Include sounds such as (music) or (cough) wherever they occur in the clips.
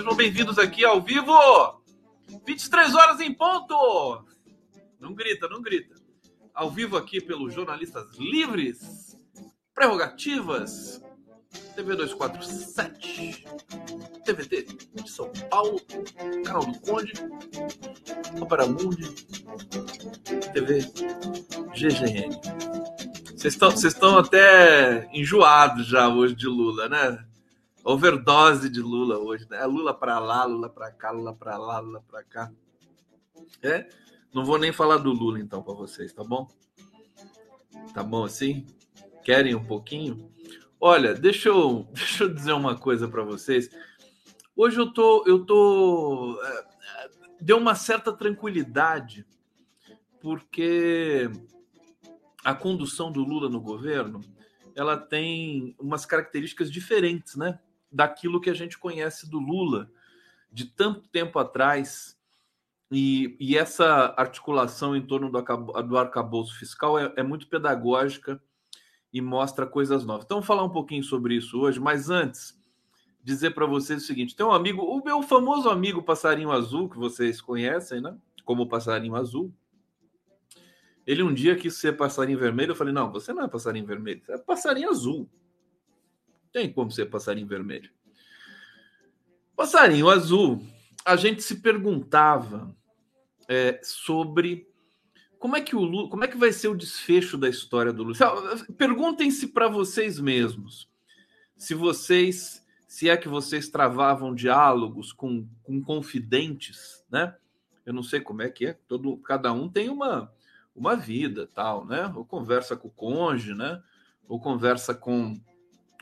Sejam bem-vindos aqui ao vivo! 23 horas em ponto! Não grita, não grita. Ao vivo aqui pelos jornalistas livres, prerrogativas, TV 247, TVT de São Paulo, Canal do Conde, Opera Mundi, TV GGN. Vocês estão até enjoados já hoje de Lula, né? Overdose de Lula hoje, né? Lula para lá, Lula para cá, Lula para lá, Lula para cá. É? Não vou nem falar do Lula então para vocês, tá bom? Tá bom assim? Querem um pouquinho? Olha, deixa eu, (laughs) deixa eu dizer uma coisa para vocês. Hoje eu tô, eu tô, é, deu uma certa tranquilidade porque a condução do Lula no governo ela tem umas características diferentes, né? Daquilo que a gente conhece do Lula de tanto tempo atrás. E, e essa articulação em torno do, do arcabouço fiscal é, é muito pedagógica e mostra coisas novas. Então, falar um pouquinho sobre isso hoje, mas antes, dizer para vocês o seguinte: tem um amigo, o meu famoso amigo passarinho azul, que vocês conhecem, né? Como passarinho azul. Ele um dia quis ser passarinho vermelho. Eu falei: não, você não é passarinho vermelho, você é passarinho azul. Tem como ser passarinho vermelho. Passarinho azul, a gente se perguntava é, sobre como é que o Lula, como é que vai ser o desfecho da história do Lula? Perguntem-se para vocês mesmos. Se vocês, se é que vocês travavam diálogos com, com confidentes, né? Eu não sei como é que é, todo cada um tem uma uma vida, tal, né? Ou conversa com o cônjuge, né? Ou conversa com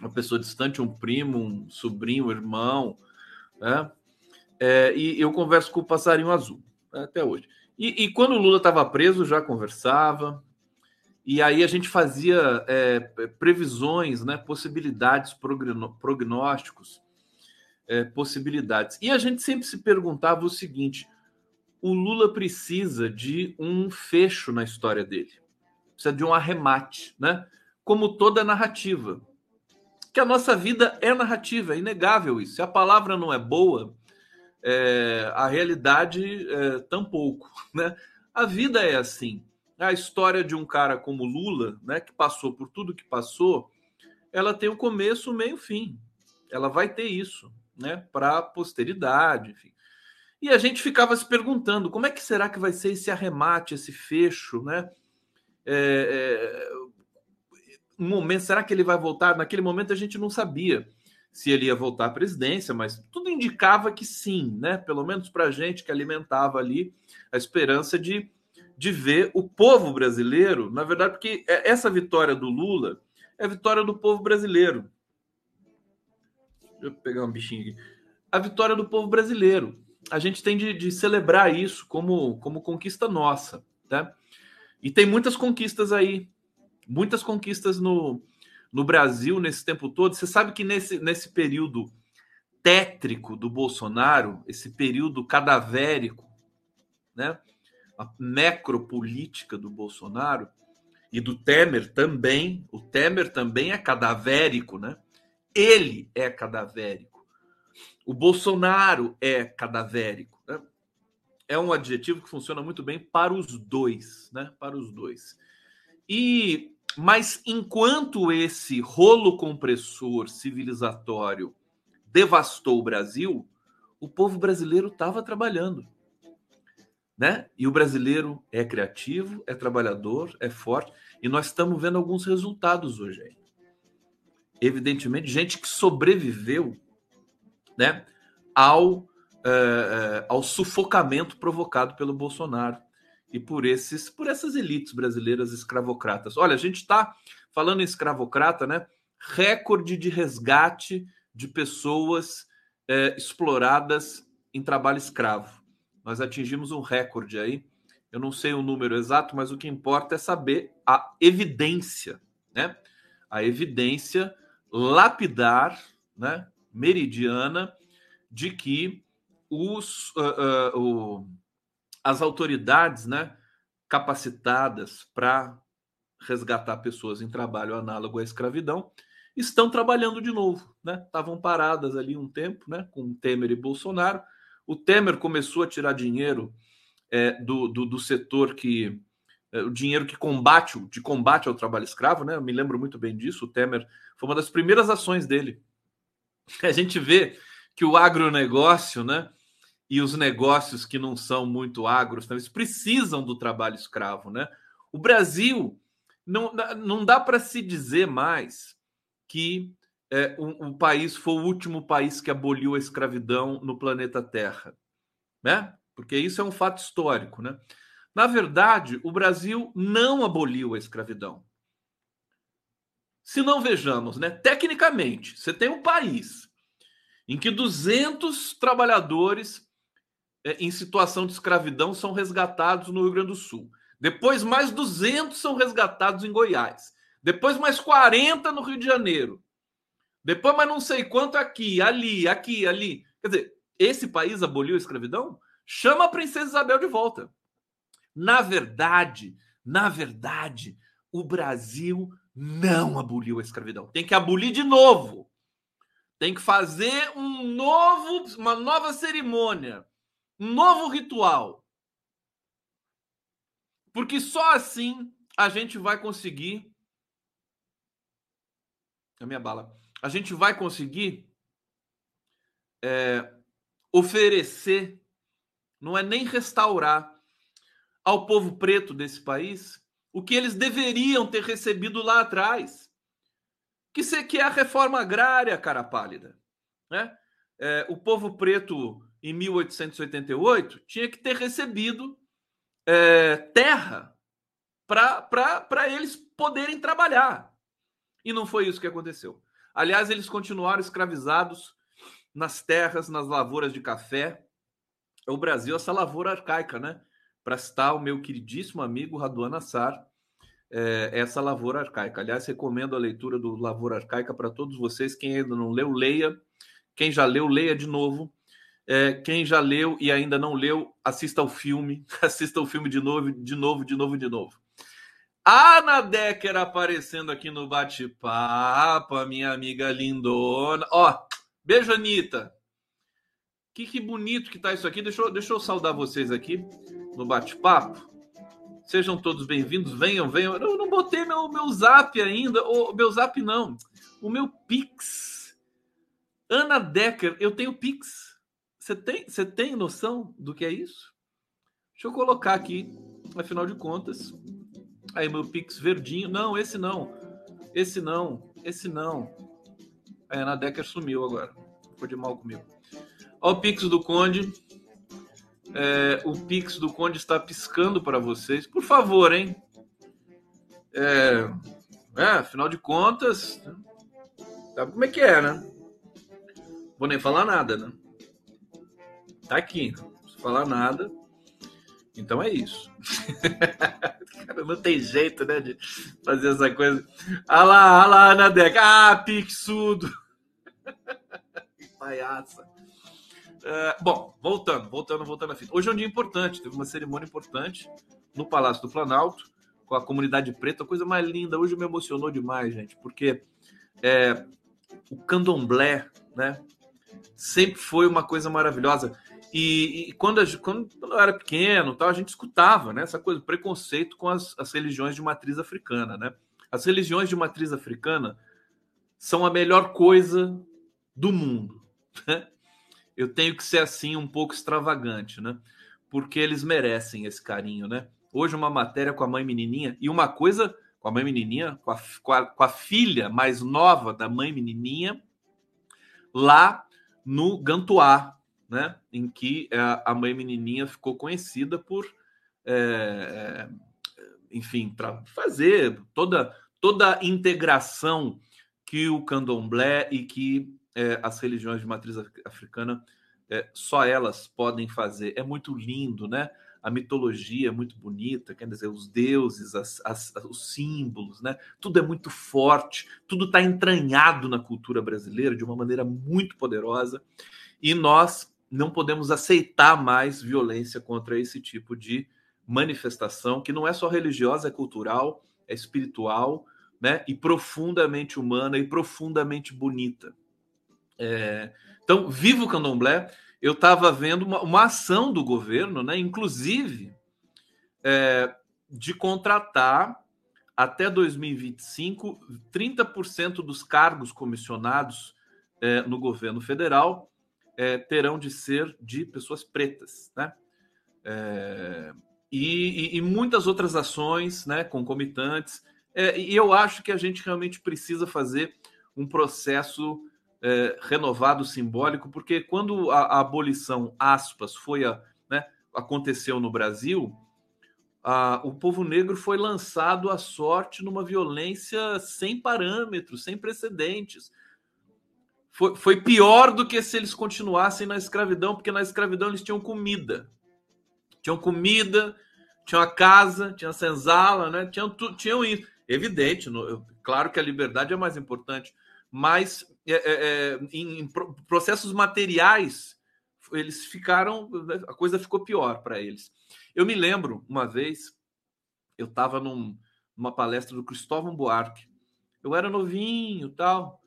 uma pessoa distante, um primo, um sobrinho, um irmão, né? É, e eu converso com o passarinho azul né, até hoje. E, e quando o Lula estava preso, já conversava. E aí a gente fazia é, previsões, né, possibilidades, prognósticos, é, possibilidades. E a gente sempre se perguntava o seguinte: o Lula precisa de um fecho na história dele, precisa de um arremate, né? Como toda narrativa. Que a nossa vida é narrativa, é inegável isso. Se a palavra não é boa, é, a realidade é, tampouco, (laughs) né? A vida é assim. A história de um cara como Lula, né, que passou por tudo que passou, ela tem o um começo, meio, fim. Ela vai ter isso, né, para a posteridade, enfim. E a gente ficava se perguntando como é que será que vai ser esse arremate, esse fecho, né? É, é, um momento, será que ele vai voltar? Naquele momento a gente não sabia se ele ia voltar à presidência, mas tudo indicava que sim, né? Pelo menos para a gente que alimentava ali a esperança de, de ver o povo brasileiro, na verdade, porque é, essa vitória do Lula é a vitória do povo brasileiro. Deixa eu pegar um bichinho aqui. A vitória do povo brasileiro a gente tem de, de, celebrar isso como, como conquista nossa, tá? E tem muitas conquistas aí, muitas conquistas no, no Brasil nesse tempo todo. Você sabe que nesse, nesse período tétrico do Bolsonaro, esse período cadavérico, né? A necropolítica do Bolsonaro e do Temer também. O Temer também é cadavérico, né? Ele é cadavérico. O Bolsonaro é cadavérico. Né? É um adjetivo que funciona muito bem para os dois, né? Para os dois. E mas enquanto esse rolo compressor civilizatório devastou o Brasil, o povo brasileiro estava trabalhando. Né? E o brasileiro é criativo, é trabalhador, é forte, e nós estamos vendo alguns resultados hoje aí. Evidentemente, gente que sobreviveu né, ao, uh, ao sufocamento provocado pelo Bolsonaro e por esses por essas elites brasileiras escravocratas. Olha, a gente está falando em escravocrata, né? Recorde de resgate de pessoas uh, exploradas em trabalho escravo. Nós atingimos um recorde aí. Eu não sei o número exato, mas o que importa é saber a evidência, né? A evidência lapidar, né? meridiana de que os, uh, uh, o, as autoridades né, capacitadas para resgatar pessoas em trabalho análogo à escravidão, estão trabalhando de novo, né? Estavam paradas ali um tempo, né? Com Temer e Bolsonaro. O Temer começou a tirar dinheiro é, do, do, do, setor que é, o dinheiro que combate de combate ao trabalho escravo, né? Eu me lembro muito bem disso. O Temer foi uma das primeiras ações dele. (laughs) A gente vê que o agronegócio, né? E os negócios que não são muito agros, então, eles precisam do trabalho escravo, né? O Brasil não, não dá para se dizer mais que é, um, país foi o último país que aboliu a escravidão no planeta Terra, né? Porque isso é um fato histórico, né? Na verdade, o Brasil não aboliu a escravidão. Se não vejamos, né? Tecnicamente, você tem um país em que 200 trabalhadores em situação de escravidão são resgatados no Rio Grande do Sul. Depois, mais 200 são resgatados em Goiás. Depois, mais 40 no Rio de Janeiro. Depois, mais não sei quanto aqui, ali, aqui, ali. Quer dizer, esse país aboliu a escravidão? Chama a princesa Isabel de volta. Na verdade, na verdade, o Brasil não aboliu a escravidão. Tem que abolir de novo. Tem que fazer um novo, uma nova cerimônia, novo ritual. Porque só assim a gente vai conseguir. A minha bala. A gente vai conseguir é, oferecer, não é nem restaurar ao povo preto desse país o que eles deveriam ter recebido lá atrás, que, que é a reforma agrária, cara pálida. Né? É, o povo preto, em 1888, tinha que ter recebido é, terra para eles poderem trabalhar. E não foi isso que aconteceu. Aliás, eles continuaram escravizados nas terras, nas lavouras de café. O Brasil, essa lavoura arcaica, né? Para citar o meu queridíssimo amigo Raduan Assar, é, essa lavoura arcaica. Aliás, recomendo a leitura do Lavoura Arcaica para todos vocês. Quem ainda não leu, leia. Quem já leu, leia de novo. É, quem já leu e ainda não leu, assista ao filme, (laughs) assista o filme de novo, de novo, de novo, de novo. Ana Decker aparecendo aqui no bate-papo, minha amiga lindona. Ó, beijo, Anitta. Que, que bonito que tá isso aqui. Deixa eu, deixa eu saudar vocês aqui no bate-papo. Sejam todos bem-vindos. Venham, venham. Eu não botei meu, meu zap ainda. O meu zap não. O meu Pix. Ana Decker, eu tenho Pix. Você tem, você tem noção do que é isso? Deixa eu colocar aqui, afinal de contas. Aí, meu Pix verdinho. Não, esse não. Esse não. Esse não. A Ana Decker sumiu agora. Ficou de mal comigo. Olha o Pix do Conde. É, o Pix do Conde está piscando para vocês. Por favor, hein? É, é, afinal de contas, sabe como é que é, né? Vou nem falar nada, né? Tá aqui, não preciso falar nada. Então é isso. (laughs) Cara, não tem jeito, né, de fazer essa coisa. Ah lá, ah lá, Ana Deca. Ah, pixudo. (laughs) Palhaça. Uh, bom, voltando, voltando, voltando à fita. Hoje é um dia importante, teve uma cerimônia importante no Palácio do Planalto, com a comunidade preta, coisa mais linda. Hoje me emocionou demais, gente, porque é, o candomblé, né, sempre foi uma coisa maravilhosa. E, e quando, a, quando, eu era pequeno, tal, a gente escutava né, essa coisa, preconceito com as, as religiões de matriz africana. Né? As religiões de matriz africana são a melhor coisa do mundo. (laughs) Né? Eu tenho que ser assim um pouco extravagante, né? Porque eles merecem esse carinho, né? Hoje uma matéria com a mãe menininha e uma coisa com a mãe menininha, com a, com a, com a filha mais nova da mãe menininha, lá no Gantuá, né, em que é, a mãe menininha ficou conhecida por, é enfim, para fazer toda toda a integração que o candomblé e que é, as religiões de matriz africana é, só elas podem fazer. É muito lindo, né? A mitologia é muito bonita, quer dizer, os deuses, as, as, os símbolos, né? Tudo é muito forte, tudo está entranhado na cultura brasileira de uma maneira muito poderosa. E nós não podemos aceitar mais violência contra esse tipo de manifestação, que não é só religiosa, é cultural, é espiritual, né? E profundamente humana e profundamente bonita. É, então, viva o candomblé. Eu estava vendo uma, uma, ação do governo, né? Inclusive, é, de contratar até 2025 30% dos cargos comissionados é, no governo federal é, terão de ser de pessoas pretas, né? É, e, e, muitas outras ações, né, concomitantes. É, e eu acho que a gente realmente precisa fazer um processo é, renovado simbólico, porque quando a, a abolição, aspas, foi a, né, aconteceu no Brasil, a, o povo negro foi lançado à sorte numa violência sem parâmetros, sem precedentes. Foi, foi pior do que se eles continuassem na escravidão, porque na escravidão eles tinham comida. Tinham comida, tinham a casa, tinham a senzala, né? tinham, tinham isso. Evidente, no, claro que a liberdade é mais importante, mas é, é, é em, em processos materiais eles ficaram, a coisa ficou pior para eles. Eu me lembro uma vez, eu estava num, numa palestra do Cristóvão Buarque. Eu era novinho, tal,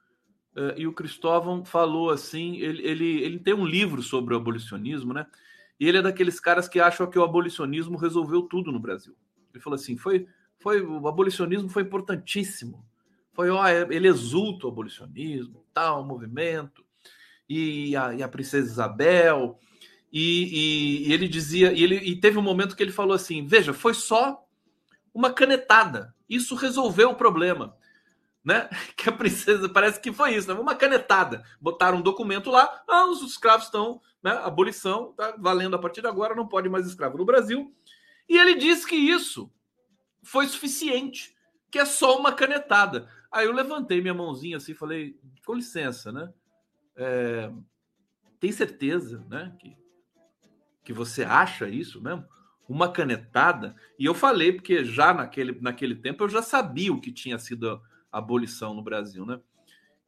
eh, e o Cristóvão falou assim, ele, ele, ele tem um livro sobre o abolicionismo, né? E ele é daqueles caras que acham que o abolicionismo resolveu tudo no Brasil. Ele falou assim, foi, foi o abolicionismo foi importantíssimo. Foi, ó, é, ele exulta o abolicionismo, tal, o movimento, e a, e a princesa Isabel, e, e, e, ele dizia, e ele e teve um momento que ele falou assim: veja, foi só uma canetada, isso resolveu o problema. Né? (laughs) Que a princesa parece que foi isso, né? uma canetada. Botaram um documento lá, ah, os escravos estão, né? Abolição tá valendo a partir de agora, não pode mais escravo no Brasil. E ele disse que isso foi suficiente, que é só uma canetada. Aí eu levantei minha mãozinha assim, falei, com licença, né? É, tem certeza, né? Que que você acha isso mesmo? Uma canetada. E eu falei, porque já naquele, naquele tempo eu já sabia o que tinha sido abolição no Brasil, né?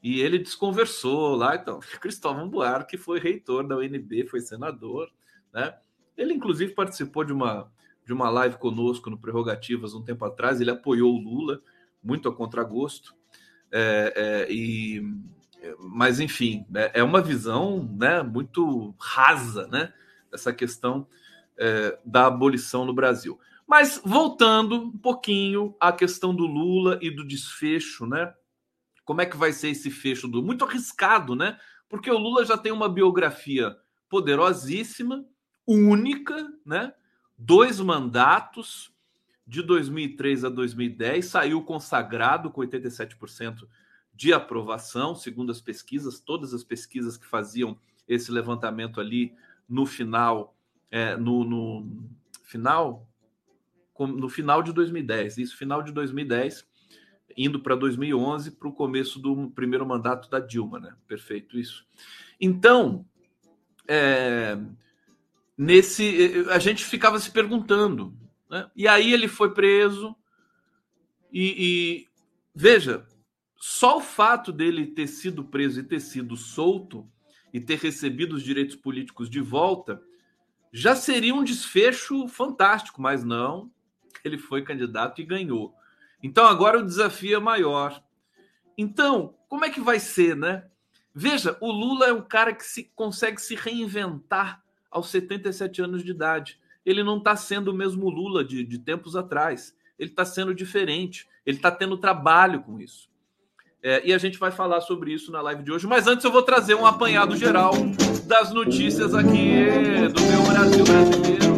E ele desconversou lá, então, (laughs) Cristóvão Buarque foi reitor da UNB, foi senador, né? Ele, inclusive, participou de uma, de uma live conosco no Prerrogativas um tempo atrás, ele apoiou o Lula, muito a contragosto, é, é, e, mas, enfim, é, é uma visão né, muito rasa, né? essa questão é, da abolição no Brasil. Mas voltando um pouquinho à questão do Lula e do desfecho, né? Como é que vai ser esse fecho do muito arriscado, né? Porque o Lula já tem uma biografia poderosíssima, única, né? Dois mandatos de 2003 a 2010, saiu consagrado com 87% de aprovação, segundo as pesquisas, todas as pesquisas que faziam esse levantamento ali no final, é, no, no, final, no final de 2010, isso final de 2010, indo para 2011, para o começo do primeiro mandato da Dilma, né? Perfeito isso. Então, é, nesse, a gente ficava se perguntando, né? E aí ele foi preso e, e veja, só o fato dele ter sido preso e ter sido solto e ter recebido os direitos políticos de volta, já seria um desfecho fantástico, mas não, ele foi candidato e ganhou. Então agora o desafio é maior. Então, como é que vai ser, né? Veja, o Lula é um cara que se consegue se reinventar aos 77 anos de idade. Ele não está sendo o mesmo Lula de, de tempos atrás. Ele está sendo diferente. Ele está tendo trabalho com isso. É, e a gente vai falar sobre isso na live de hoje. Mas antes eu vou trazer um apanhado geral das notícias aqui do meu Brasil brasileiro.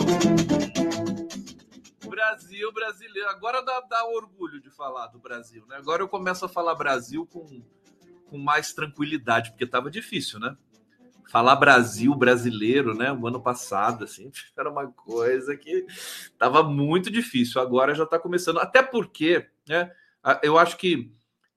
Brasil brasileiro. Agora dá, dá orgulho de falar do Brasil, né? Agora eu começo a falar Brasil com, com mais tranquilidade, porque estava difícil, né? Falar Brasil brasileiro, né? O ano passado, assim, (laughs) era uma coisa que estava muito difícil. Agora já está começando. Até porque, né? Eu acho que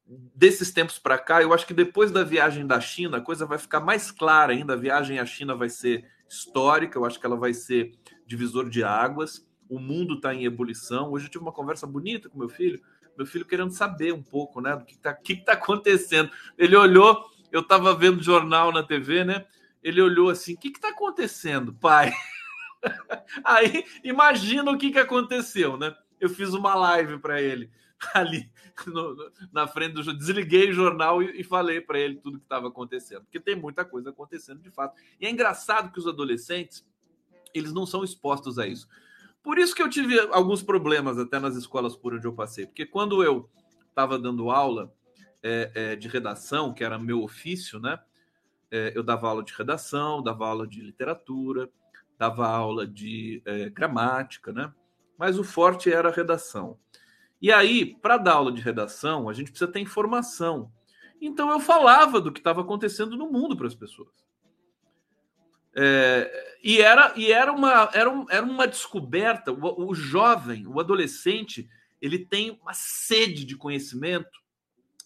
desses tempos para cá, eu acho que depois da viagem da China, a coisa vai ficar mais clara ainda. A viagem à China vai ser histórica, eu acho que ela vai ser divisor de águas. O mundo está em ebulição. Hoje eu tive uma conversa bonita com meu filho, meu filho querendo saber um pouco, né, do que está que tá acontecendo. Ele olhou, eu estava vendo jornal na TV, né? Ele olhou assim: o que está acontecendo, pai? (laughs) Aí imagina o que, que aconteceu, né? Eu fiz uma live para ele (laughs) ali no, na frente do desliguei o jornal e, e falei para ele tudo que estava acontecendo, porque tem muita coisa acontecendo de fato. E é engraçado que os adolescentes eles não são expostos a isso. Por isso que eu tive alguns problemas até nas escolas por onde eu passei, porque quando eu estava dando aula é, é, de redação, que era meu ofício, né? É, eu dava aula de redação, dava aula de literatura, dava aula de é, gramática, né? Mas o forte era a redação. E aí, para dar aula de redação, a gente precisa ter informação. Então eu falava do que estava acontecendo no mundo para as pessoas. É, e era, e era, uma, era, um, era uma descoberta. O, o jovem, o adolescente, ele tem uma sede de conhecimento.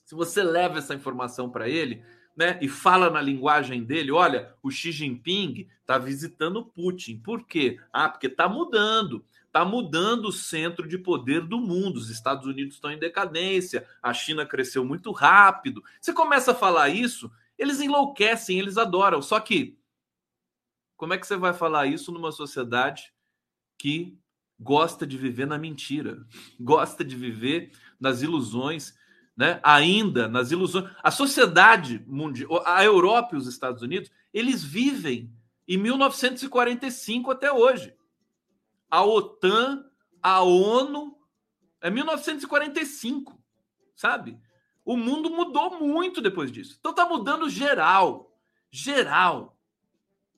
Se você leva essa informação para ele, né, e fala na linguagem dele, olha, o Xi Jinping está visitando Putin. Por quê? Ah, porque está mudando. Está mudando o centro de poder do mundo. Os Estados Unidos estão em decadência, a China cresceu muito rápido. Você começa a falar isso, eles enlouquecem, eles adoram. Só que como é que você vai falar isso numa sociedade que gosta de viver na mentira, (laughs) gosta de viver nas ilusões, né? Ainda nas ilusões. A sociedade mundial, a Europa e os Estados Unidos, eles vivem em 1945 até hoje. A OTAN, a ONU, é 1945, sabe? O mundo mudou muito depois disso. Então tá mudando geral, geral,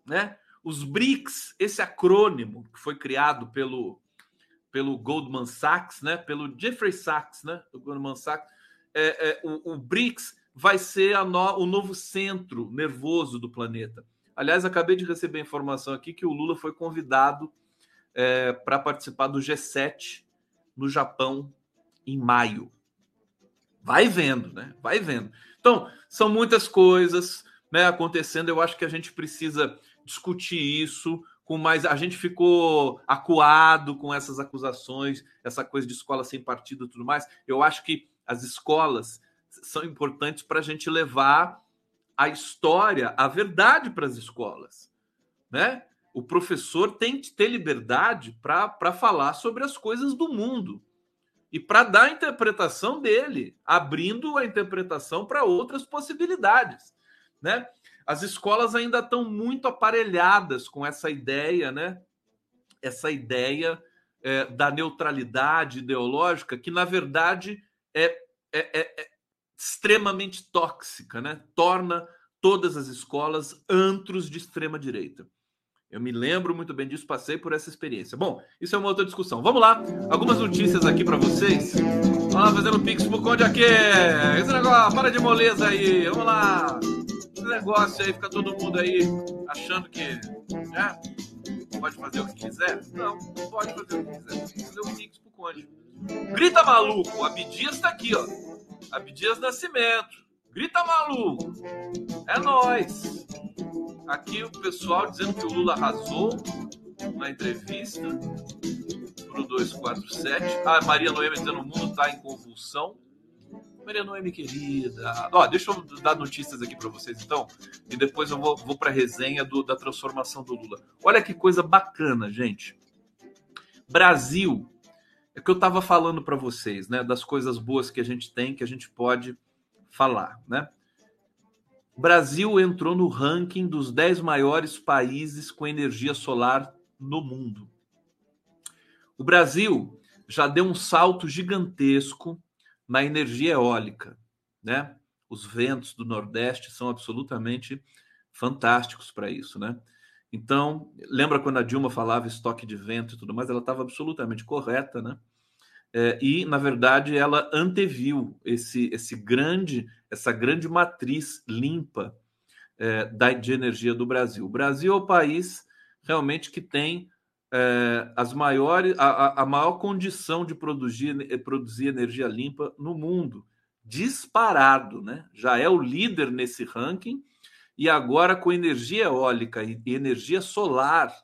né? Os BRICS, esse acrônimo que foi criado pelo, pelo Goldman Sachs, né? pelo Jeffrey Sachs, né? o Goldman Sachs, é, é, o, o, BRICS vai ser no, o novo centro nervoso do planeta. Aliás, acabei de receber informação aqui que o Lula foi convidado é, para participar do G7 no Japão em maio. Vai vendo, né? Vai vendo. Então, são muitas coisas né, acontecendo. Eu acho que a gente precisa discutir isso com mais. A gente ficou acuado com essas acusações, essa coisa de escola sem partido e tudo mais. Eu acho que as escolas são importantes para a gente levar a história, a verdade para as escolas, né? O professor tem que ter liberdade para falar sobre as coisas do mundo e para dar a interpretação dele, abrindo a interpretação para outras possibilidades, né? As escolas ainda estão muito aparelhadas com essa ideia, né? Essa ideia é, da neutralidade ideológica, que na verdade é, é, é, é extremamente tóxica, né? Torna todas as escolas antros de extrema direita. Eu me lembro muito bem disso, passei por essa experiência. Bom, isso é uma outra discussão. Vamos lá, algumas notícias aqui para vocês. Vamos lá, fazendo pix pro Conde aqui. Esse negócio, para de moleza aí. Vamos lá negócio aí, fica todo mundo aí achando que né, pode fazer o que quiser. Não, não pode fazer o que quiser. Tem que fazer um mix pro Conde. Grita maluco, o Abdias tá aqui, ó. Abdias Nascimento. Grita maluco. É nós. Aqui o pessoal dizendo que o Lula arrasou na entrevista pro 247. Ah, Maria Noemi dizendo o mundo tá em convulsão. Maria Noemi, querida. Ó, deixa eu dar notícias aqui para vocês, então, e depois eu vou, vou para a resenha do, da transformação do Lula. Olha que coisa bacana, gente. Brasil, é que eu estava falando para vocês, né, das coisas boas que a gente tem, que a gente pode falar, né? Brasil entrou no ranking dos 10 maiores países com energia solar no mundo. O Brasil já deu um salto gigantesco na energia eólica, né? Os ventos do Nordeste são absolutamente fantásticos para isso, né? Então, lembra quando a Dilma falava estoque de vento e tudo mais? Ela estava absolutamente correta, né? É, e, na verdade, ela anteviu esse, esse grande, essa grande matriz limpa é, da, de energia do Brasil. O Brasil é o país realmente que tem é, as maiores, a, a maior condição de produzir, produzir energia limpa no mundo, disparado, né? Já é o líder nesse ranking e agora com energia eólica e, energia solar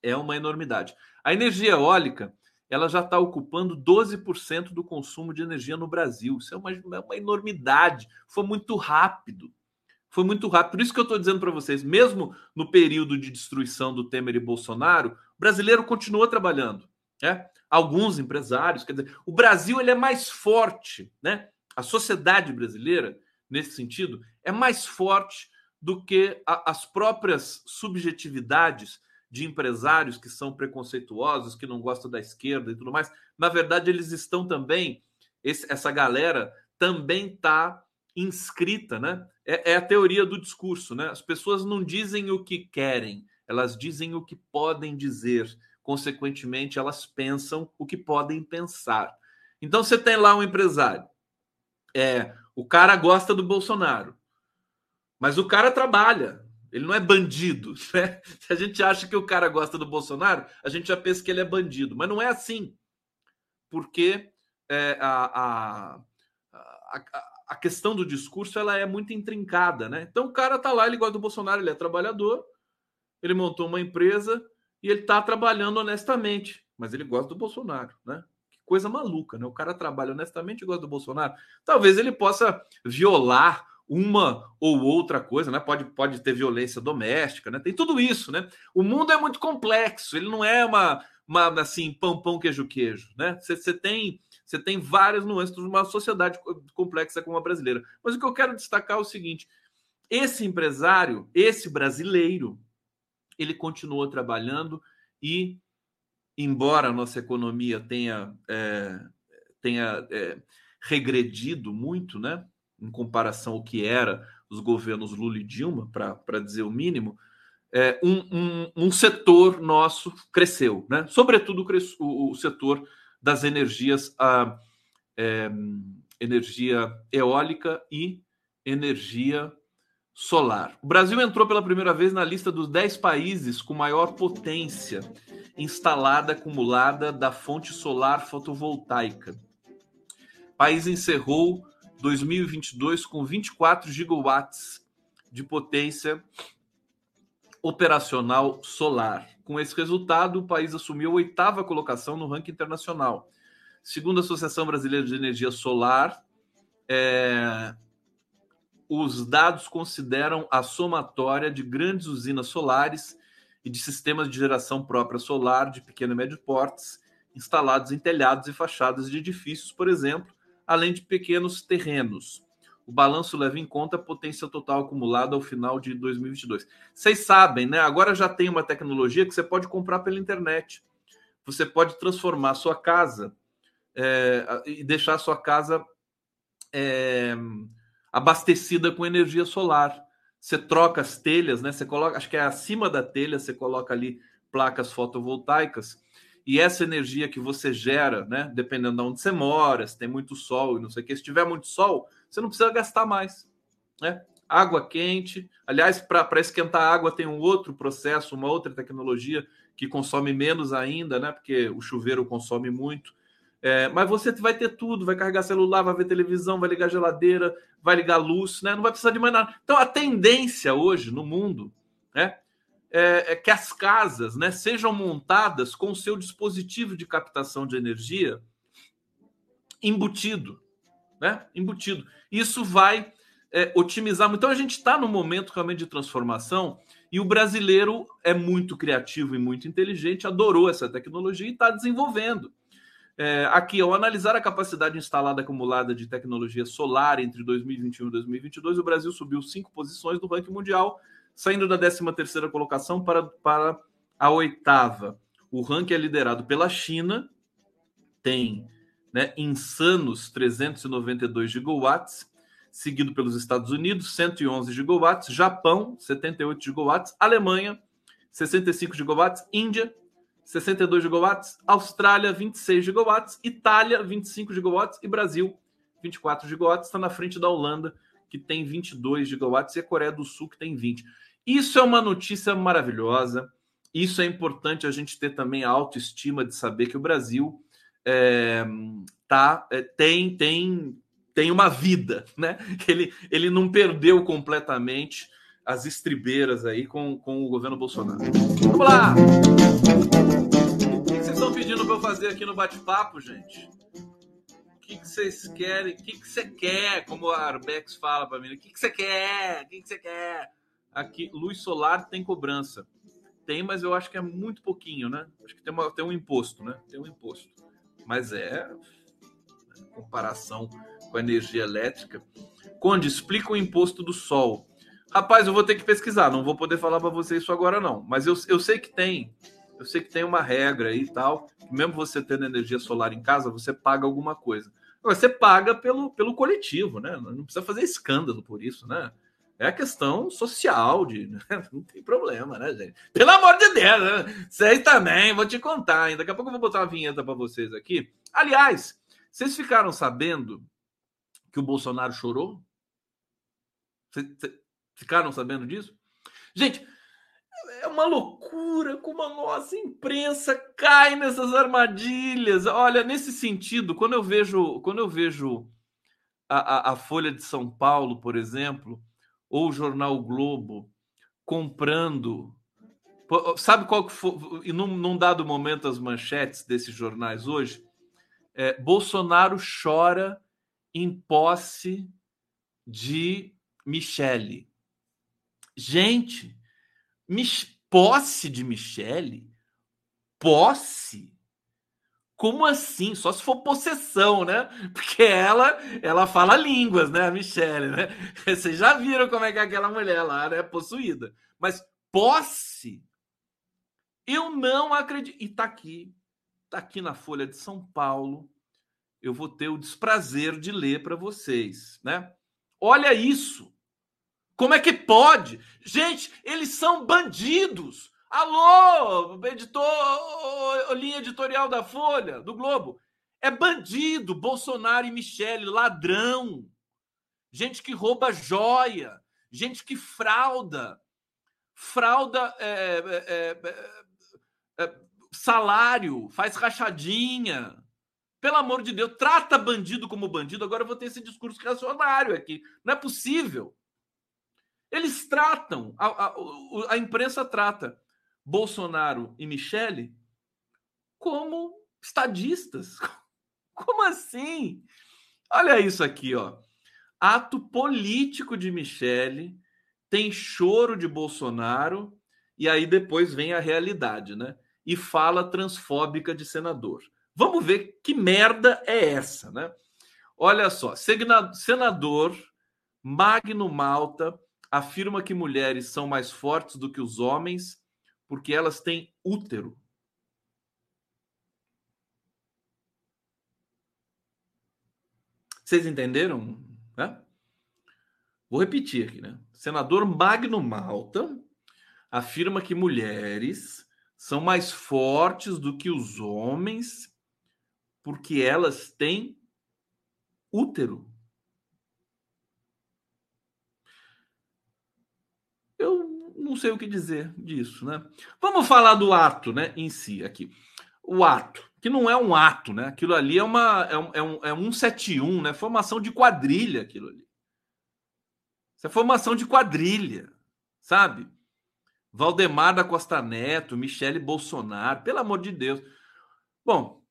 é uma enormidade. A energia eólica ela já está ocupando 12% do consumo de energia no Brasil. Isso é uma, é uma enormidade. Foi muito rápido. Foi muito rápido. Por isso que eu estou dizendo para vocês, mesmo no período de destruição do Temer e Bolsonaro, brasileiro continua trabalhando. É? Alguns empresários, quer dizer, o Brasil ele é mais forte, né? A sociedade brasileira, nesse sentido, é mais forte do que a, as próprias subjetividades de empresários que são preconceituosos, que não gostam da esquerda e tudo mais. Na verdade, eles estão também, esse, essa galera também está inscrita, né? É, é, a teoria do discurso, né? As pessoas não dizem o que querem, elas dizem o que podem dizer. Consequentemente, elas pensam o que podem pensar. Então, você tem lá um empresário. É, o cara gosta do Bolsonaro, mas o cara trabalha. Ele não é bandido. (laughs) Né? Se a gente acha que o cara gosta do Bolsonaro, a gente já pensa que ele é bandido. Mas não é assim. Porque é, a, a, a, a, questão do discurso ela é muito intrincada. Né? Então o cara tá lá, ele gosta do Bolsonaro, ele é trabalhador, ele montou uma empresa e ele está trabalhando honestamente. Mas ele gosta do Bolsonaro. Né? Que coisa maluca, né? O cara trabalha honestamente e gosta do Bolsonaro. Talvez ele possa violar uma ou outra coisa, né? Pode, pode ter violência doméstica, né? Tem tudo isso, né? O mundo é muito complexo, ele não é uma, uma assim, pão, pão, queijo, queijo, né? Você tem você tem várias nuances de uma sociedade complexa como a brasileira. Mas o que eu quero destacar é o seguinte: esse empresário, esse brasileiro, ele continua trabalhando e, embora a nossa economia tenha, é, tenha é, regredido muito, né? em comparação ao que era os governos Lula e Dilma, para dizer o mínimo, é, um, um, um, setor nosso cresceu, né? sobretudo o, o setor das energias, a, é, energia eólica e energia solar. O Brasil entrou pela primeira vez na lista dos 10 países com maior potência instalada acumulada da fonte solar fotovoltaica. O país encerrou 2022 com 24 gigawatts de potência operacional solar. Com esse resultado, o país assumiu a oitava colocação no ranking internacional. Segundo a Associação Brasileira de Energia Solar, é, os dados consideram a somatória de grandes usinas solares e de sistemas de geração própria solar de pequeno e médio portes instalados em telhados e fachadas de edifícios, por exemplo, além de pequenos terrenos. O balanço leva em conta a potência total acumulada ao final de 2022. Vocês sabem, né? Agora já tem uma tecnologia que você pode comprar pela internet. Você pode transformar sua casa é, e deixar sua casa é, abastecida com energia solar. Você troca as telhas, né? Você coloca, acho que é acima da telha, você coloca ali placas fotovoltaicas e essa energia que você gera, né, dependendo de onde você mora, se tem muito sol e não sei o que, se tiver muito sol, você não precisa gastar mais, né? Água quente, aliás, para esquentar a água tem um outro processo, uma outra tecnologia que consome menos ainda, né? Porque o chuveiro consome muito. É, mas você vai ter tudo, vai carregar celular, vai ver televisão, vai ligar geladeira, vai ligar luz, né? Não vai precisar de mais nada. Então a tendência hoje no mundo, né, é, é, que as casas né, sejam montadas com o seu dispositivo de captação de energia embutido. Né? Embutido. Isso vai é, otimizar muito. Então a gente está num momento realmente de transformação e o brasileiro é muito criativo e muito inteligente, adorou essa tecnologia e está desenvolvendo. É, aqui, ao analisar a capacidade instalada acumulada de tecnologia solar entre 2021 e 2022, o Brasil subiu cinco posições no ranking mundial saindo da 13ª colocação para, para a oitava. O ranking é liderado pela China, tem né, insanos 392 gigawatts, seguido pelos Estados Unidos, 111 gigawatts, Japão, 78 gigawatts, Alemanha, 65 gigawatts, Índia, 62 gigawatts, Austrália, 26 gigawatts, Itália, 25 gigawatts e Brasil, 24 gigawatts, está na frente da Holanda, que tem 22 gigawatts, e a Coreia do Sul, que tem 20. Isso é uma notícia maravilhosa. Isso é importante a gente ter também a autoestima de saber que o Brasil é, tá, é, tem, tem, tem uma vida, né? (laughs) Ele, ele não perdeu completamente as estribeiras aí com, com o governo Bolsonaro. Vamos lá! O que vocês estão pedindo para eu fazer aqui no bate-papo, gente? O que, que vocês querem? O que, que você quer? Como a Arbex fala para mim, o que, que você quer? O que, que você quer? Aqui, luz solar tem cobrança. Tem, mas eu acho que é muito pouquinho, né? Acho que tem, uma, tem um imposto, né? Tem um imposto. Mas é comparação com a energia elétrica. Conde, explica o imposto do sol. Rapaz, eu vou ter que pesquisar, não vou poder falar para você isso agora, não. Mas eu, eu sei que tem. Eu sei que tem uma regra aí e tal. Mesmo você tendo energia solar em casa, você paga alguma coisa. Você paga pelo, pelo coletivo, né? Não precisa fazer escândalo por isso, né? É a questão social, de (laughs) né? não tem problema, né, gente? Pelo amor de Deus, né? Também, vou te contar. Hein? Daqui a pouco eu vou botar uma vinheta para vocês aqui. Aliás, vocês ficaram sabendo que o Bolsonaro chorou? Vocês ficaram sabendo disso? Gente, é uma loucura como a nossa imprensa cai nessas armadilhas. Olha, nesse sentido, quando eu vejo, quando eu vejo a, a, a Folha de São Paulo, por exemplo, ou o jornal Globo comprando. Sabe qual que foi? E num, num dado momento, as manchetes desses jornais hoje, é, Bolsonaro chora em posse de Michele. Gente, posse de Michele? Posse? Como assim? Só se for possessão, né? Porque ela ela fala línguas, né? A Michelle, né? (laughs) Vocês já viram como é que é aquela mulher lá, né? Possuída. Mas posse? Eu não acredito. E tá aqui. Tá aqui na Folha de São Paulo. Eu vou ter o desprazer de ler para vocês, né? Olha isso. Como é que pode? Gente, eles são bandidos. Alô, editor, linha editorial da Folha, do Globo. É bandido, Bolsonaro e Michele, ladrão. Gente que rouba joia, gente que frauda, frauda é, é, é, é salário, faz rachadinha. Pelo amor de Deus, trata bandido como bandido. Agora eu vou ter esse discurso reacionário aqui. Não é possível. Eles tratam, a, a, a imprensa trata Bolsonaro e Michele como estadistas. (laughs) Como assim? Olha isso aqui, ó. Ato político de Michele, tem choro de Bolsonaro e aí depois vem a realidade, né? E fala transfóbica de senador. Vamos ver que merda é essa, né? Olha só, senador Magno Malta afirma que mulheres são mais fortes do que os homens porque elas têm útero. Vocês entenderam? Né? Vou repetir aqui, né? Senador Magno Malta afirma que mulheres são mais fortes do que os homens porque elas têm útero. Não sei o que dizer disso, né? Vamos falar do ato, né, em si aqui. O ato, que não é um ato, né? Aquilo ali é uma é um, é um, é um 171, né? Formação de quadrilha aquilo ali. Isso é formação de quadrilha, sabe? Valdemar da Costa Neto, Michele Bolsonaro, pelo amor de Deus. Bom,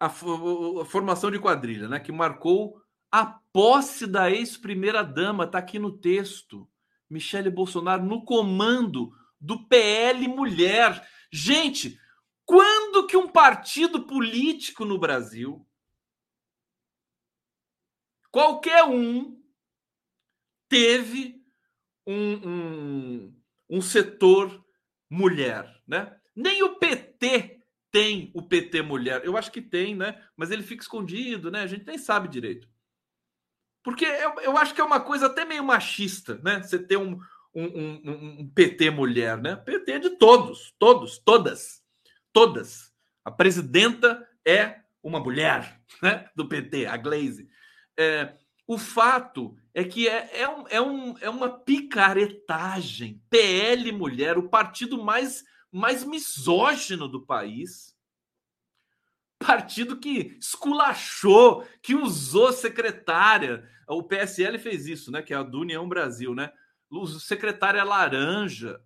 a, a formação de quadrilha, né, que marcou a posse da ex-primeira dama, tá aqui no texto. Michele Bolsonaro no comando do PL Mulher. Gente, quando que um partido político no Brasil, qualquer um, teve um, um, um setor mulher, né? Nem o PT tem o PT mulher. Eu acho que tem, né? Mas ele fica escondido, né? A gente nem sabe direito. Porque eu, eu acho que é uma coisa até meio machista, né? Você ter um, um, um, um PT mulher, né? PT é de todos, todos, todas, todas. A presidenta é uma mulher (laughs) né? do PT, a Glaze. É, o fato é que é, é, um, é, um, é uma picaretagem. PL Mulher, o partido mais, mais misógino do país, partido que esculachou, que usou secretária. O PSL fez isso, né? Que é a do União Brasil, né? Secretária laranja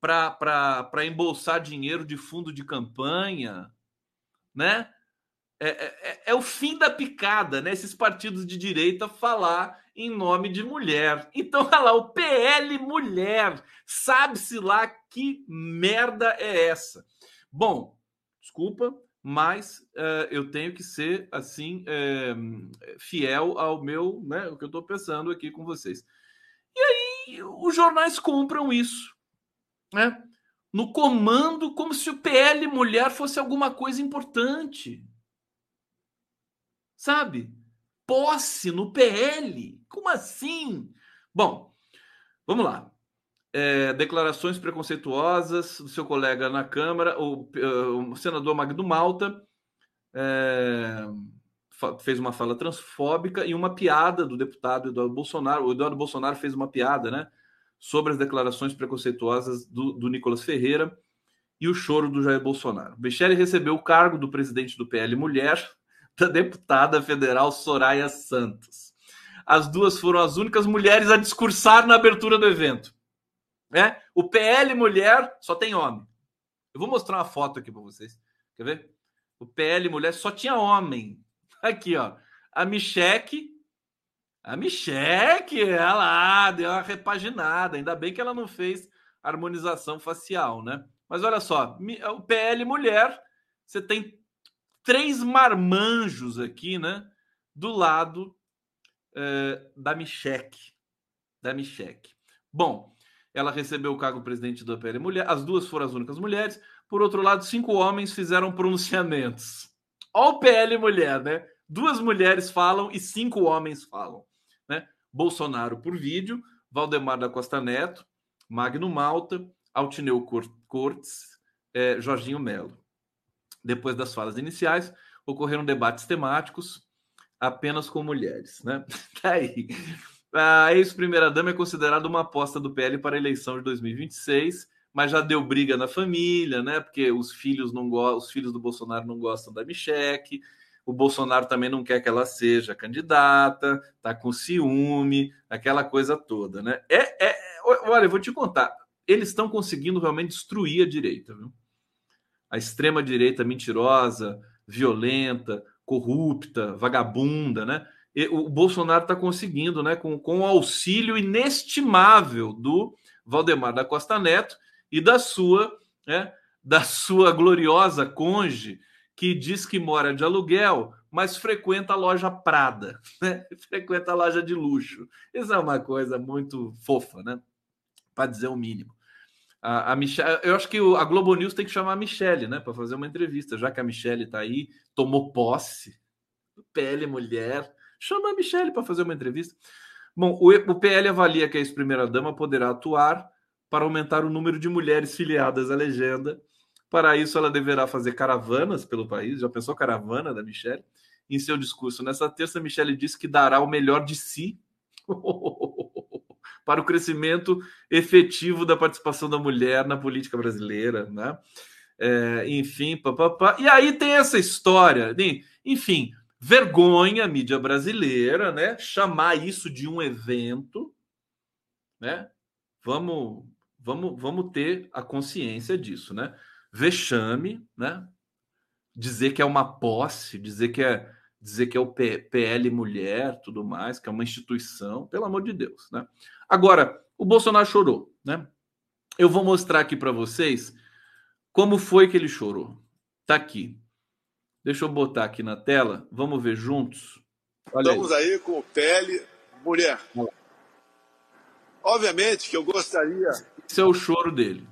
para embolsar dinheiro de fundo de campanha, né? é, é, é, o fim da picada, né? Esses partidos de direita falar em nome de mulher. Então, (laughs) olha lá, o PL Mulher. Sabe-se lá que merda é essa. Bom, desculpa, mas uh, eu tenho que ser assim uh, fiel ao meu, né, o que eu estou pensando aqui com vocês. E aí os jornais compram isso, né? No comando, como se o PL mulher fosse alguma coisa importante, sabe? Posse no PL, como assim? Bom, vamos lá é, declarações preconceituosas do seu colega na Câmara, o, o senador Magno Malta é, fez uma fala transfóbica e uma piada do deputado Eduardo Bolsonaro. O Eduardo Bolsonaro fez uma piada, né? Sobre as declarações preconceituosas do, do Nicolas Ferreira e o choro do Jair Bolsonaro. Michele recebeu o cargo do presidente do PL Mulher, (laughs) da deputada federal Soraya Santos. As duas foram as únicas mulheres a discursar na abertura do evento. Né? O PL mulher só tem homem. Eu vou mostrar uma foto aqui para vocês. Quer ver? O PL mulher só tinha homem. (laughs) Aqui, ó. A Micheque. A Micheque, ela deu uma repaginada. Ainda bem que ela não fez harmonização facial, né? Mas olha só, o PL mulher, você tem três marmanjos aqui, né? Do lado é, da Micheque. Da Micheque. Bom, ela recebeu o cargo de presidente do PL Mulher. As duas foram as únicas mulheres. Por outro lado, cinco homens fizeram pronunciamentos. Olha o PL Mulher, né? Duas mulheres falam e cinco homens falam. Né? Bolsonaro por vídeo, Valdemar da Costa Neto, Magno Malta, Altineu Cortes, é, Jorginho Melo. Depois das falas iniciais, ocorreram debates temáticos apenas com mulheres. Né? (laughs) Tá aí. A ex-primeira-dama é considerada uma aposta do PL para a eleição de 2026, mas já deu briga na família, né? Porque os filhos não os filhos do Bolsonaro não gostam da Micheque, o Bolsonaro também não quer que ela seja candidata, tá com ciúme, aquela coisa toda, né? É, é olha, eu vou te contar, eles estão conseguindo realmente destruir a direita, viu? A extrema direita mentirosa, violenta, corrupta, vagabunda, né? O Bolsonaro está conseguindo, né, com, com o auxílio inestimável do Valdemar da Costa Neto e da sua, né, da sua gloriosa conge, que diz que mora de aluguel, mas frequenta a loja Prada, (laughs) né? frequenta a loja de luxo. Isso é uma coisa muito fofa, né? Para dizer o mínimo. A, a Michelle, eu acho que a Globo News tem que chamar a Michelle, né, para fazer uma entrevista, já que a Michelle está aí, tomou posse, pele mulher, Chama a Michelle para fazer uma entrevista. Bom, o, o PL avalia que a ex-primeira-dama poderá atuar para aumentar o número de mulheres filiadas à legenda. Para isso, ela deverá fazer caravanas pelo país. Já pensou caravana da Michelle? Em seu discurso nessa terça, Michelle disse que dará o melhor de si (laughs) para o crescimento efetivo da participação da mulher na política brasileira, né? É, enfim, papapá. E aí tem essa história, enfim, vergonha a mídia brasileira, né? Chamar isso de um evento, né? Vamos, vamos, vamos ter a consciência disso, né? Vexame, né? Dizer que é uma posse, dizer que é dizer que é o PL mulher, tudo mais, que é uma instituição, pelo amor de Deus, né? Agora, o Bolsonaro chorou, né? Eu vou mostrar aqui para vocês como foi que ele chorou. Tá aqui. Deixa eu botar aqui na tela, vamos ver juntos. Olha Estamos aí. aí com o Pele Mulher. Obviamente que eu gostaria. Esse é o choro dele.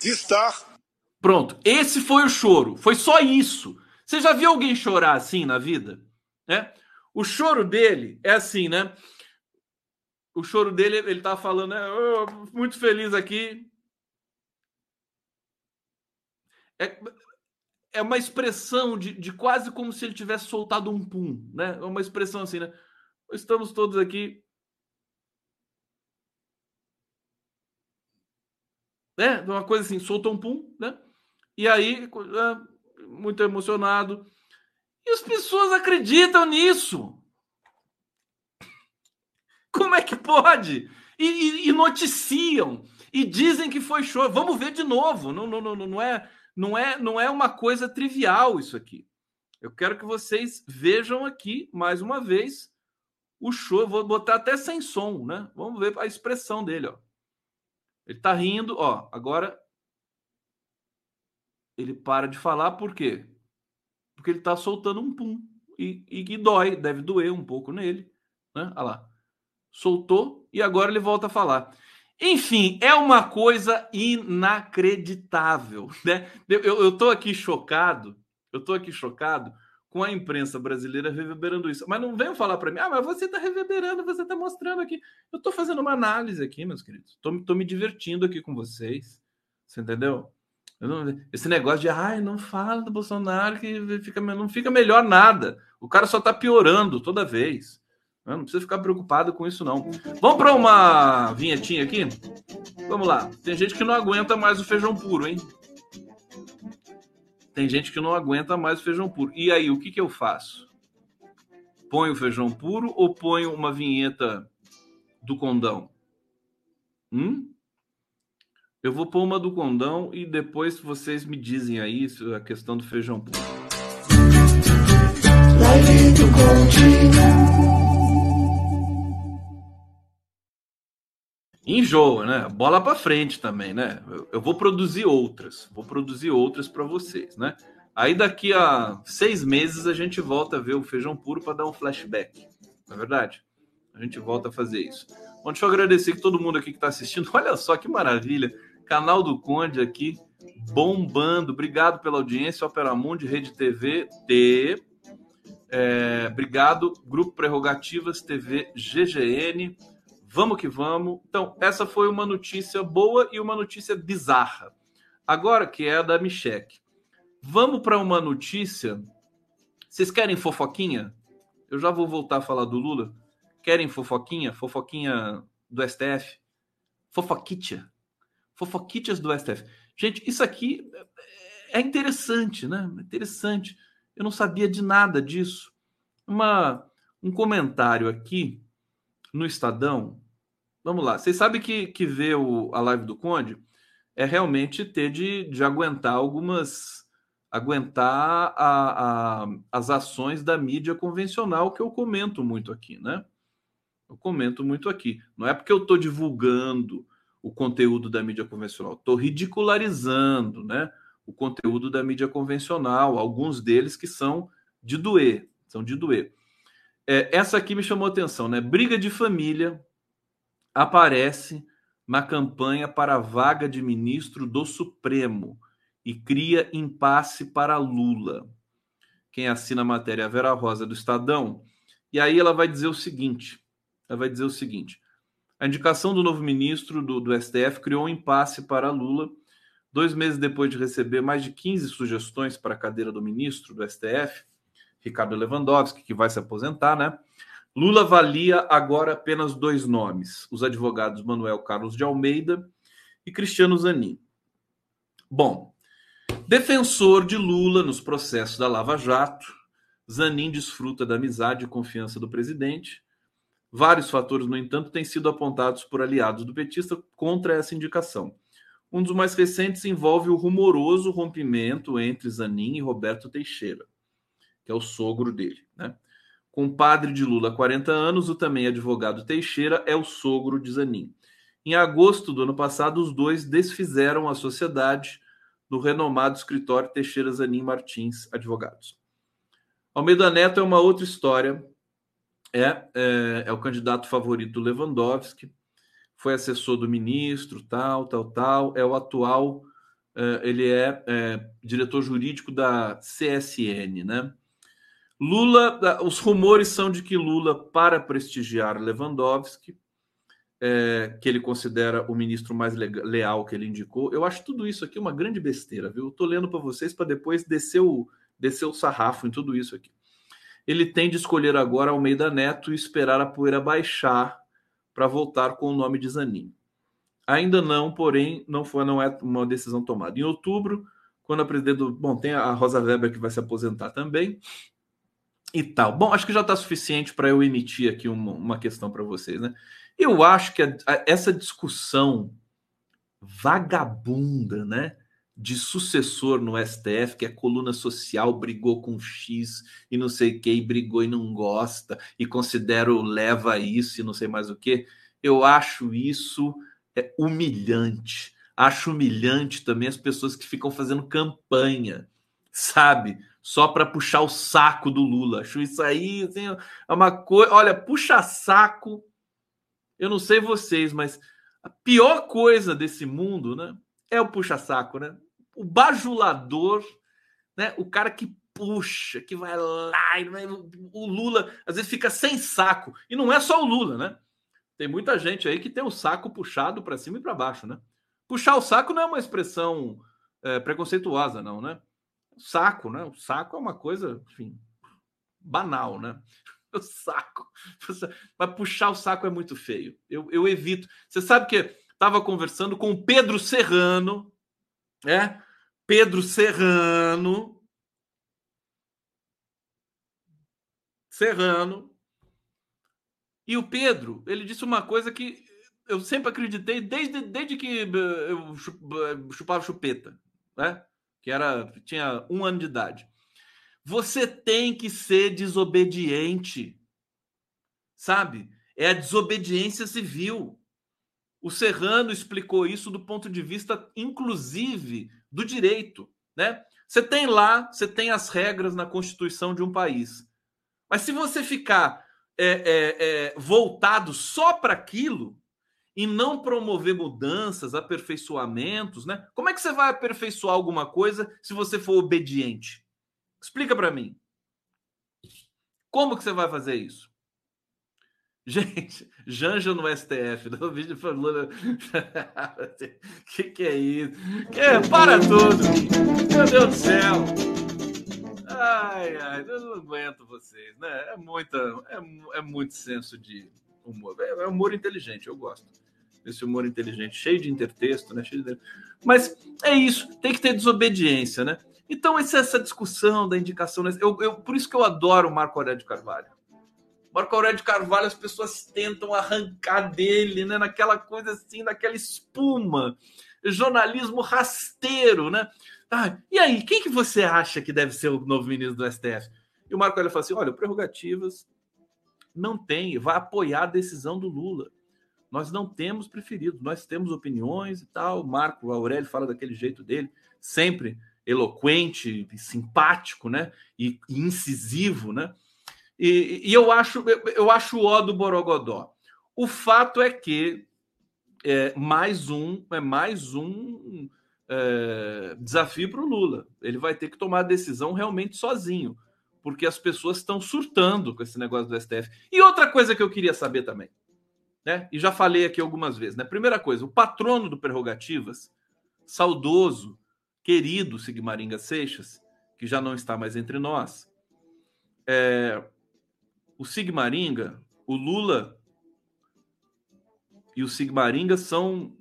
De estar. Pronto, esse foi o choro. Foi só isso. Você já viu alguém chorar assim na vida? É? O choro dele é assim, né? O choro dele, ele tá falando, né? Oh, muito feliz aqui. É, é uma expressão de, de quase como se ele tivesse soltado um pum, né? É uma expressão assim, né? Estamos todos aqui. Né? Uma coisa assim, soltou um pum, né? E aí, é, muito emocionado. E as pessoas acreditam nisso. Como é que pode? e, e, e, noticiam e dizem que foi show. Vamos ver de novo. Não, não, não, não, é, não, é, não é uma coisa trivial isso aqui. Eu quero que vocês vejam aqui, mais uma vez, o show. Vou botar até sem som, né? Vamos ver a expressão dele, ó. Ele tá rindo, ó. Agora ele para de falar, por quê? Porque ele tá soltando um pum. E, e que dói, deve doer um pouco nele. Né? Olha lá. Soltou e agora ele volta a falar. Enfim, é uma coisa inacreditável. (laughs) Né? Eu, tô aqui chocado, eu tô aqui chocado com a imprensa brasileira reverberando isso. Mas não venham falar para mim, ah, mas você está reverberando, você está mostrando aqui. Eu estou fazendo uma análise aqui, meus queridos. Estou me divertindo aqui com vocês. Você entendeu? Não, esse negócio de, ai, não fala do Bolsonaro que fica, não fica melhor nada. O cara só está piorando toda vez. Não precisa ficar preocupado com isso, não. Vamos para uma vinhetinha aqui? Vamos lá. Tem gente que não aguenta mais o feijão puro, hein? Tem gente que não aguenta mais o feijão puro. E aí, o que, que eu faço? Ponho o feijão puro ou ponho uma vinheta do condão? Hum? Eu vou pôr uma do condão e depois vocês me dizem aí a questão do feijão puro. Live do Enjoa, né? Bola para frente também, né? Eu, eu, vou produzir outras, vou produzir outras para vocês, né? Aí daqui a seis meses a gente volta a ver o feijão puro para dar um flashback, não é verdade? A gente volta a fazer isso. Bom, deixa eu agradecer todo mundo aqui que está assistindo. (laughs) Olha só que maravilha! Canal do Conde aqui bombando. Obrigado pela audiência, Opera Mundi, Rede TV, T. É, obrigado, Grupo Prerrogativas TV GGN. Vamos que vamos. Então, essa foi uma notícia boa e uma notícia bizarra. Agora, que é a da Michelle. Vamos para uma notícia. Vocês querem fofoquinha? Eu já vou voltar a falar do Lula. Querem fofoquinha? Fofoquinha do STF? Fofoquitia. Fofoquitias do STF. Gente, isso aqui é interessante, né? Interessante. Eu não sabia de nada disso. Uma, um comentário aqui no Estadão Vamos lá. Vocês sabem que, que ver o, a live do Conde é realmente ter de, de aguentar algumas. aguentar a, a, as ações da mídia convencional que eu comento muito aqui, né? Eu comento muito aqui. Não é porque eu estou divulgando o conteúdo da mídia convencional, estou ridicularizando, né? O conteúdo da mídia convencional, alguns deles que são de doer, são de doer. É, essa aqui me chamou atenção, né? Briga de família aparece na campanha para a vaga de ministro do Supremo e cria impasse para Lula. Quem assina a matéria é a Vera Rosa do Estadão. E aí ela vai dizer o seguinte: ela vai dizer o seguinte: a indicação do novo ministro do, do STF criou um impasse para Lula. Dois meses depois de receber mais de 15 sugestões para a cadeira do ministro do STF, Ricardo Lewandowski, que vai se aposentar, né? Lula avalia agora apenas dois nomes: os advogados Manuel Carlos de Almeida e Cristiano Zanin. Bom, defensor de Lula nos processos da Lava Jato, Zanin desfruta da amizade e confiança do presidente. Vários fatores, no entanto, têm sido apontados por aliados do petista contra essa indicação. Um dos mais recentes envolve o rumoroso rompimento entre Zanin e Roberto Teixeira, que é o sogro dele. Né? Compadre de Lula há 40 anos, o também advogado Teixeira é o sogro de Zanin. Em agosto do ano passado, os dois desfizeram a sociedade no renomado escritório Teixeira Zanin Martins Advogados. Almeida Neto é uma outra história. É, é, é o candidato favorito do Lewandowski, foi assessor do ministro, tal, tal, tal. É o atual, é, ele é, é diretor jurídico da CSN, né? Lula, os rumores são de que Lula, para prestigiar Lewandowski, é, que ele considera o ministro mais leal que ele indicou, eu acho tudo isso aqui uma grande besteira, viu? Estou lendo para vocês para depois descer o, descer o sarrafo em tudo isso aqui. Ele tem de escolher agora Almeida Neto e esperar a poeira baixar para voltar com o nome de Zanin. Ainda não, porém, não foi não é uma decisão tomada. Em outubro, quando a presidente do, bom, tem a Rosa Weber que vai se aposentar também, e tal. Bom, acho que já está suficiente para eu emitir aqui uma, uma questão para vocês, né? Eu acho que a, a, essa discussão vagabunda, né? De sucessor no STF, que é coluna social, brigou com X e não sei o que, e brigou e não gosta, e considero leva isso e não sei mais o que. Eu acho isso é, humilhante. Acho humilhante também as pessoas que ficam fazendo campanha, sabe? Só para puxar o saco do Lula. Acho isso aí assim, é uma coisa. Olha, puxa saco. Eu não sei vocês, mas a pior coisa desse mundo, né, é o puxa-saco, né? O bajulador, né? O cara que puxa, que vai lá, e o Lula às vezes fica sem saco. E não é só o Lula, né? Tem muita gente aí que tem o saco puxado para cima e para baixo, né? Puxar o saco não é uma expressão é, preconceituosa, não, né? Saco, né? O saco é uma coisa, enfim, banal, né? (laughs) o saco. Mas puxar o saco é muito feio. Eu, eu evito. Você sabe que estava conversando com o Pedro Serrano, né? Pedro Serrano. Serrano. E o Pedro, ele disse uma coisa que eu sempre acreditei desde, desde que eu eh, chupava chupeta, né? Que era tinha um ano de idade. Você tem que ser desobediente. Sabe? É a desobediência civil. O Serrano explicou isso do ponto de vista, inclusive, do direito. Né? Você tem lá, você tem as regras na Constituição de um país. Mas se você ficar é, é, é, voltado só para aquilo e não promover mudanças, aperfeiçoamentos, né? Como é que você vai aperfeiçoar alguma coisa se você for obediente? Explica para mim. Como que você vai fazer isso? (laughs) Gente, Janja no STF, no (laughs) vídeo (laughs) que que é isso? Que, para tudo! Meu Deus do céu! Ai, ai, eu não aguento vocês, né? É, muita, é, é muito senso de humor. É, é humor inteligente, eu gosto desse humor inteligente, cheio de intertexto, né? Cheio de... Mas é isso, tem que ter desobediência, né? Então, essa discussão da indicação. Eu, eu, por isso que eu adoro o Marco Aurélio de Carvalho. Marco Aurélio de Carvalho, as pessoas tentam arrancar dele, né? Naquela coisa assim, naquela espuma. Jornalismo rasteiro, né? Ah, e aí, quem que você acha que deve ser o novo ministro do STF? E o Marco Aurélio fala assim: olha, prerrogativas não tem, vai apoiar a decisão do Lula. Nós não temos preferido, nós temos opiniões e tal. O Marco Aurélio fala daquele jeito dele, sempre eloquente, simpático, né? E, e incisivo, né? E, e, eu acho eu acho o ó do Borogodó. O fato é que é mais um é mais um é, desafio para o Lula. Ele vai ter que tomar a decisão realmente sozinho, porque as pessoas estão surtando com esse negócio do STF. E outra coisa que eu queria saber também, né? E já falei aqui algumas vezes, né? Primeira coisa, o patrono do Prerrogativas, saudoso querido Sigmaringa Seixas, que já não está mais entre nós, é, o Sigmaringa, o Lula e o Sigmaringa são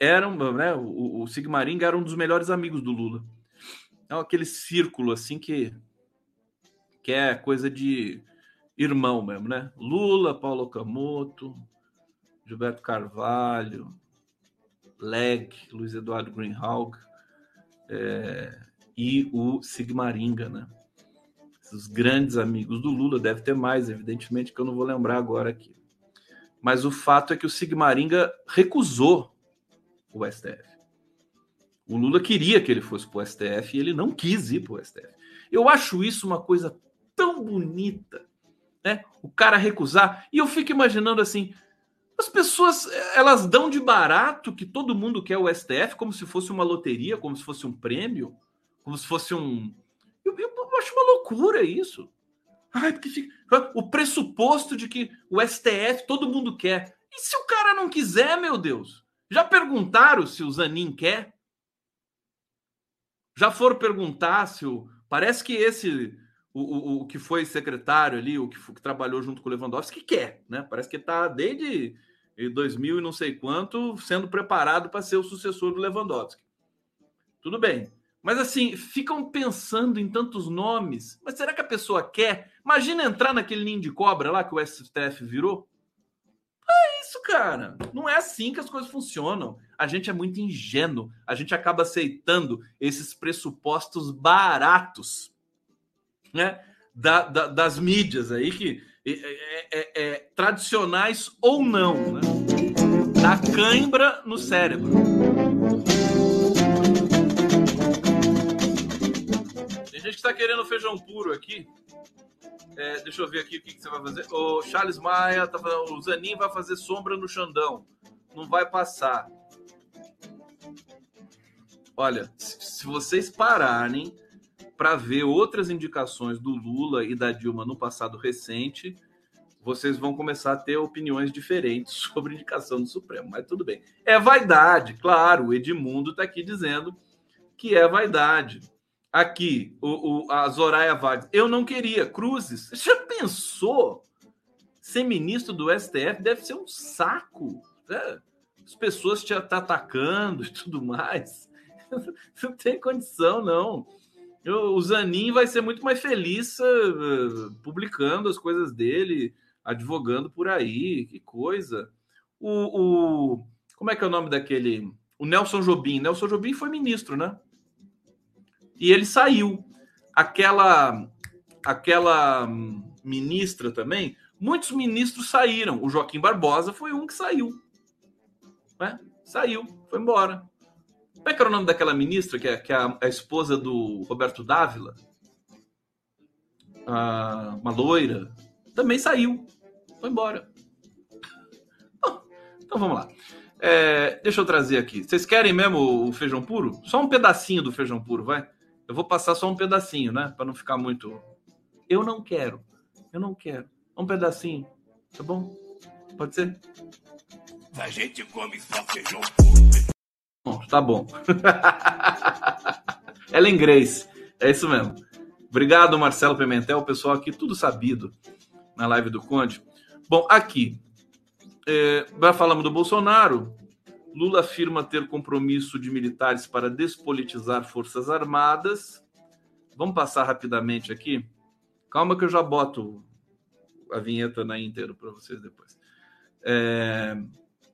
eram, né, o, Sigmaringa era um dos melhores amigos do Lula. É aquele círculo assim que que é coisa de irmão mesmo, né? Lula, Paulo Camoto, Gilberto Carvalho, Leg, Luiz Eduardo Greenhalgh, é, e o Sigmaringa, né? Os grandes amigos do Lula, deve ter mais, evidentemente, que eu não vou lembrar agora aqui. Mas o fato é que o Sigmaringa recusou o STF. O Lula queria que ele fosse para o STF e ele não quis ir para o STF. Eu acho isso uma coisa tão bonita, né? O cara recusar. E eu fico imaginando assim: as pessoas, elas dão de barato que todo mundo quer o STF como se fosse uma loteria, como se fosse um prêmio, como se fosse um. Eu, eu, eu acho uma loucura isso. Ai, porque fica... O pressuposto de que o STF todo mundo quer. E se o cara não quiser, meu Deus? Já perguntaram se o Zanin quer? Já foram perguntar se o. Parece que esse o, o, que foi secretário ali, o que, que, trabalhou junto com o Lewandowski, quer, né? Parece que está desde 2000 e não sei quanto sendo preparado para ser o sucessor do Lewandowski. Tudo bem. Mas assim, ficam pensando em tantos nomes. Mas será que a pessoa quer? Imagina entrar naquele ninho de cobra lá que o STF virou. isso, cara. Não é assim que as coisas funcionam. A gente é muito ingênuo. A gente acaba aceitando esses pressupostos baratos, né? Da, da, das mídias aí, que é, é, é, tradicionais ou não, né? Da cãibra no cérebro. Tem gente que está querendo feijão puro aqui. É, deixa eu ver aqui o que, que, você vai fazer. O Charles Maia tá falando, o Zanin vai fazer sombra no Xandão. Não vai passar. Olha, se vocês pararem para ver outras indicações do Lula e da Dilma no passado recente, vocês vão começar a ter opiniões diferentes (laughs) sobre indicação do Supremo. Mas tudo bem. É vaidade, claro. O Edmundo está aqui dizendo que é vaidade. Aqui, o, o, a Zoraia Vargas. Eu não queria. Cruzes. Você já pensou? Ser ministro do STF deve ser um saco. Né? As pessoas te tá atacando e tudo mais. (laughs) Não tem condição, não. O Zanin vai ser muito mais feliz uh, publicando as coisas dele, advogando por aí. Que coisa. O, o, como é que é o nome daquele? O Nelson Jobim. Nelson Jobim foi ministro, né? e ele saiu. Aquela aquela ministra também, muitos ministros saíram. O Joaquim Barbosa foi um que saiu. Né? Saiu, foi embora. Como é que era o nome daquela ministra, que é, que é a, a, esposa do Roberto Dávila? Ah, uma loira. Também saiu. Foi embora. Bom, então vamos lá. É, deixa eu trazer aqui. Vocês querem mesmo o feijão puro? Só um pedacinho do feijão puro, vai. Eu vou passar só um pedacinho, né? Para não ficar muito. Eu não quero. Eu não quero. Um pedacinho. Tá bom? Pode ser? A gente come só feijão puro. Bom, tá bom. (laughs) Ela em inglês. É isso mesmo. Obrigado, Marcelo Pimentel, o pessoal aqui, tudo sabido na live do Conde. Bom, aqui, é, já falamos do Bolsonaro, Lula afirma ter compromisso de militares para despolitizar Forças Armadas. Vamos passar rapidamente aqui. Calma que eu já boto a vinheta na íntegra para vocês depois. É,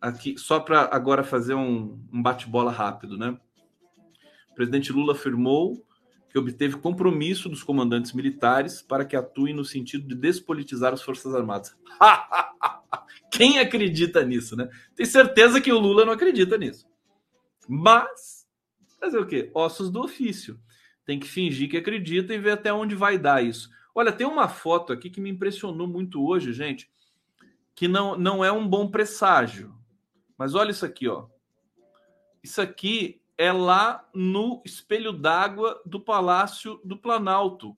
aqui, só para agora fazer um, um bate-bola rápido, né? O presidente Lula afirmou que obteve compromisso dos comandantes militares para que atuem no sentido de despolitizar as Forças Armadas. (laughs) Quem acredita nisso, né? Tem certeza que o Lula não acredita nisso. Mas, fazer o quê? Ossos do ofício. Tem que fingir que acredita e ver até onde vai dar isso. Olha, tem uma foto aqui que me impressionou muito hoje, gente, que não, não é um bom presságio. Mas olha isso aqui, ó. Isso aqui é lá no espelho d'água do Palácio do Planalto.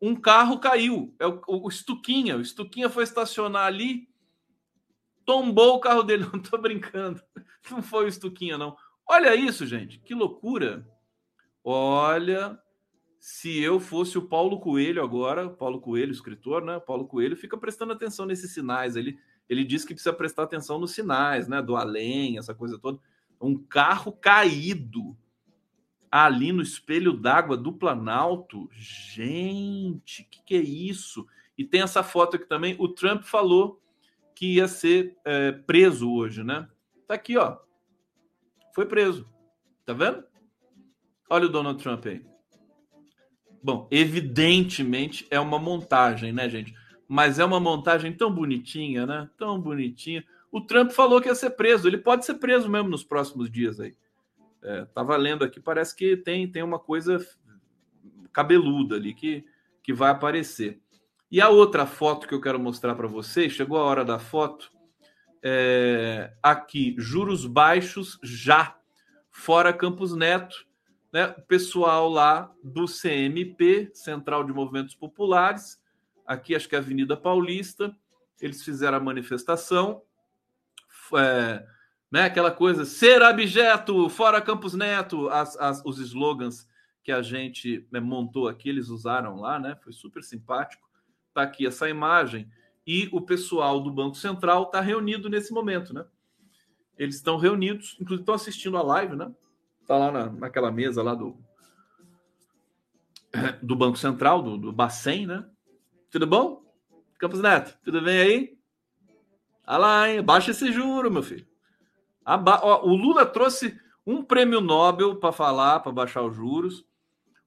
Um carro caiu. É o, o, o Stuquinha. O Stuquinha foi estacionar ali tombou o carro dele. (laughs) Não tô brincando. Não foi o Stuquinha, não. Olha isso, gente. Que loucura. Olha, se eu fosse o Paulo Coelho agora, Paulo Coelho, escritor, né? Paulo Coelho fica prestando atenção nesses sinais. Ele, ele diz que precisa prestar atenção nos sinais, né? Do além, essa coisa toda. Um carro caído ali no espelho d'água do Planalto. Gente, que que é isso? E tem essa foto aqui também. O Trump falou que ia ser é, preso hoje, né? Tá aqui, ó. Foi preso. Tá vendo? Olha o Donald Trump aí. Bom, evidentemente é uma montagem, né, gente? Mas é uma montagem tão bonitinha, né? Tão bonitinha. O Trump falou que ia ser preso. Ele pode ser preso mesmo nos próximos dias aí. É, tava lendo aqui, parece que tem, tem uma coisa cabeluda ali que, que vai aparecer. E a outra foto que eu quero mostrar para vocês, chegou a hora da foto. É, aqui, juros baixos já, fora Campos Neto, né? O pessoal lá do CMP, Central de Movimentos Populares, aqui acho que é a Avenida Paulista, eles fizeram a manifestação, é, né? Aquela coisa, ser abjeto, fora Campos Neto, as, as, os slogans que a gente né, montou aqui, eles usaram lá, né? Foi super simpático. Está aqui essa imagem. E o pessoal do Banco Central está reunido nesse momento, né? Eles estão reunidos, inclusive estão assistindo a live, né? Está lá na, naquela mesa lá do, do Banco Central, do, do Bacen, né? Tudo bom? Campos Neto, tudo bem aí? Olha lá, hein? Baixa esse juro, meu filho. Aba... Ó, o Lula trouxe um prêmio Nobel para falar, para baixar os juros.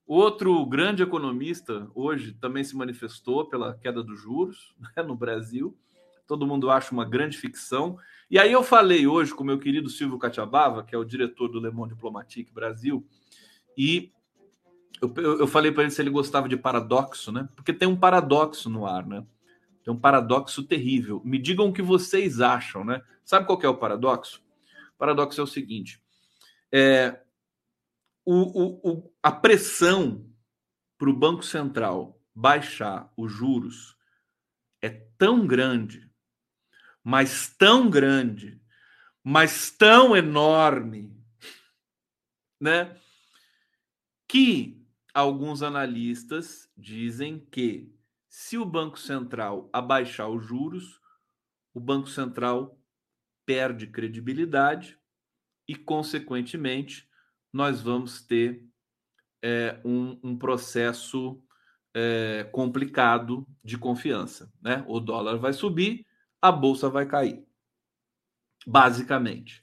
Outro grande economista hoje também se manifestou pela queda dos juros (laughs) né, no Brasil. Todo mundo acha uma grande ficção. E aí eu falei hoje com meu querido Silvio Catiabava, que é o diretor do Le Monde Diplomatique Brasil, e eu, eu falei para ele se ele gostava de paradoxo, né? Porque tem um paradoxo no ar, né? Tem um paradoxo terrível. Me digam o que vocês acham, né? Sabe qual é o paradoxo? O paradoxo é o seguinte: é, o, o, o, a pressão para o Banco Central baixar os juros é tão grande, mas tão grande, mas tão enorme, né? Que alguns analistas dizem que se o Banco Central abaixar os juros, o Banco Central perde credibilidade e, consequentemente, nós vamos ter é, um, um, processo é, complicado de confiança. Né? O dólar vai subir, a bolsa vai cair. Basicamente.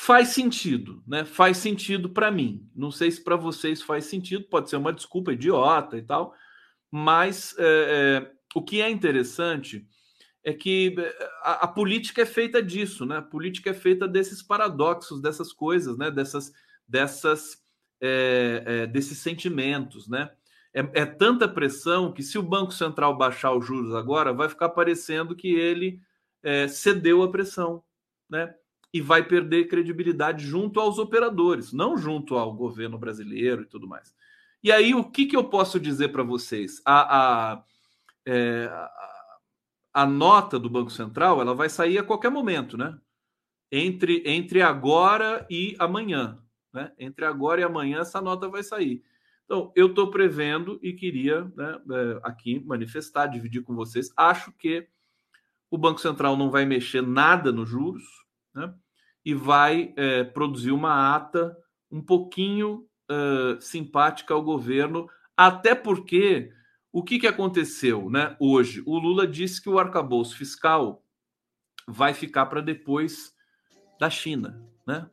Faz sentido, né? Faz sentido para mim. Não sei se para vocês faz sentido, pode ser uma desculpa idiota e tal, mas é, é, o que é interessante é que é, a, a, política é feita disso, né? A política é feita desses paradoxos, dessas coisas, né? Dessas dessas é, é, desses sentimentos, né? É, é, tanta pressão que se o Banco Central baixar os juros agora, vai ficar parecendo que ele cedeu a pressão, né? E vai perder credibilidade junto aos operadores, não junto ao governo brasileiro e tudo mais. E aí, o que, que eu posso dizer para vocês? A, a, é, a, a nota do Banco Central ela vai sair a qualquer momento, né? Entre, entre agora e amanhã. Né? Entre agora e amanhã, essa nota vai sair. Então, eu estou prevendo e queria né, é, aqui manifestar, dividir com vocês. Acho que o Banco Central não vai mexer nada nos juros né, e vai é, produzir uma ata um pouquinho uh, simpática ao governo, até porque o que, que aconteceu né, hoje? O Lula disse que o arcabouço fiscal vai ficar para depois da China. Né?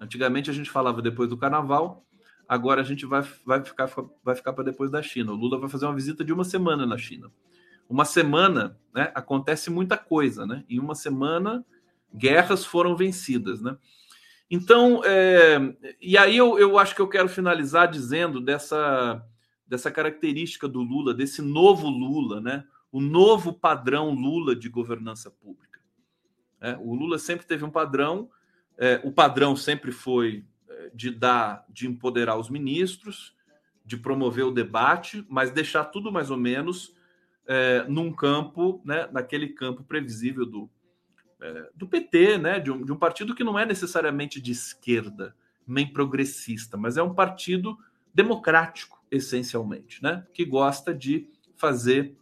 Antigamente a gente falava depois do carnaval, agora a gente vai, vai ficar, vai ficar para depois da China. O Lula vai fazer uma visita de uma semana na China. Uma semana, né, acontece muita coisa, né? Em uma semana, guerras foram vencidas, né? Então, é, e aí eu, eu acho que eu quero finalizar dizendo dessa, dessa característica do Lula, desse novo Lula, né? O novo padrão Lula de governança pública. É, o Lula sempre teve um padrão é, o padrão sempre foi é, de dar, de empoderar os ministros, de promover o debate, mas deixar tudo mais ou menos é, num campo, né, naquele campo previsível do, é, do PT, né, de um, de um partido que não é necessariamente de esquerda, nem progressista, mas é um partido democrático, essencialmente, né, que gosta de fazer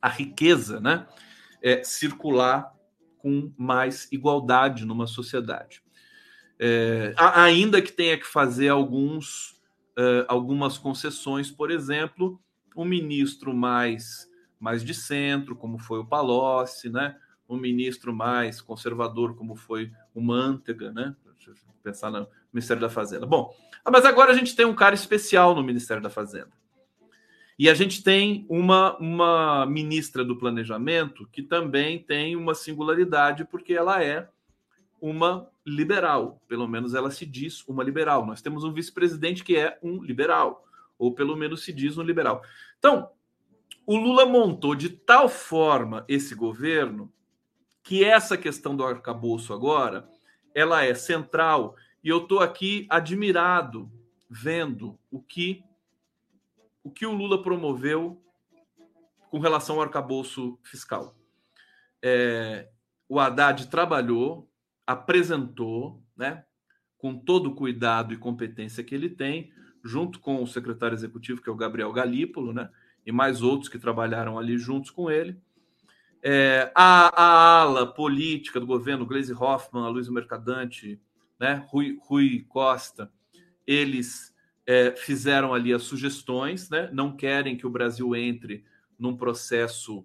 a riqueza né, é, circular com mais igualdade numa sociedade. É, ainda que tenha que fazer alguns, é, algumas concessões, por exemplo, um ministro mais, mais de centro, como foi o Palocci, né? Um ministro mais conservador, como foi o Mantega, né? Pensar no Ministério da Fazenda. Bom, mas agora a gente tem um cara especial no Ministério da Fazenda. E a gente tem uma, uma ministra do Planejamento que também tem uma singularidade, porque ela é uma liberal, pelo menos ela se diz uma liberal. Nós temos um vice-presidente que é um liberal, ou pelo menos se diz um liberal. Então, o Lula montou de tal forma esse governo que essa questão do arcabouço agora, ela é central e eu estou aqui admirado vendo o que o que o Lula promoveu com relação ao arcabouço fiscal. É, o Haddad trabalhou, apresentou, né, com todo o cuidado e competência que ele tem, junto com o secretário executivo, que é o Gabriel Galípolo, né, e mais outros que trabalharam ali juntos com ele. É, a, a, ala política do governo, Gleisi Hoffmann, Luiz Mercadante, né, Rui, Rui Costa, eles é, fizeram ali as sugestões, né, não querem que o Brasil entre num processo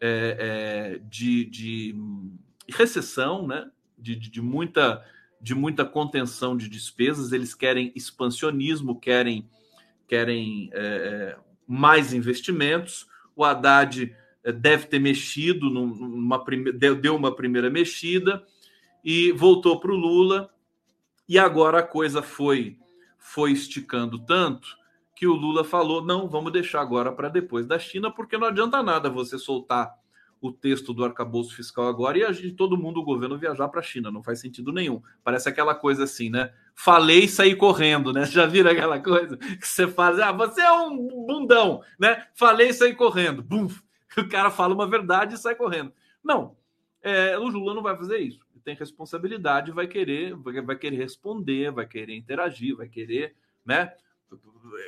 é, é de, de recessão, né? De, de, muita, de muita contenção de despesas, eles querem expansionismo, querem, querem é, mais investimentos. O Haddad é, deve ter mexido, numa prime... deu uma primeira mexida e voltou para o Lula. E agora a coisa foi, foi esticando tanto que o Lula falou: não, vamos deixar agora para depois da China, porque não adianta nada você soltar o texto do arcabouço fiscal agora e a gente, todo mundo, o governo, viajar para a China. Não faz sentido nenhum. Parece aquela coisa assim, né? Falei e saí correndo, né? (laughs) Já viram aquela coisa que você faz? Ah, você é um bundão, né? Falei e saí correndo. Bum! (laughs) O cara fala uma verdade e sai correndo. Não, é, o Lula não vai fazer isso. Ele tem responsabilidade, vai querer, vai, querer responder, vai querer interagir, vai querer, né?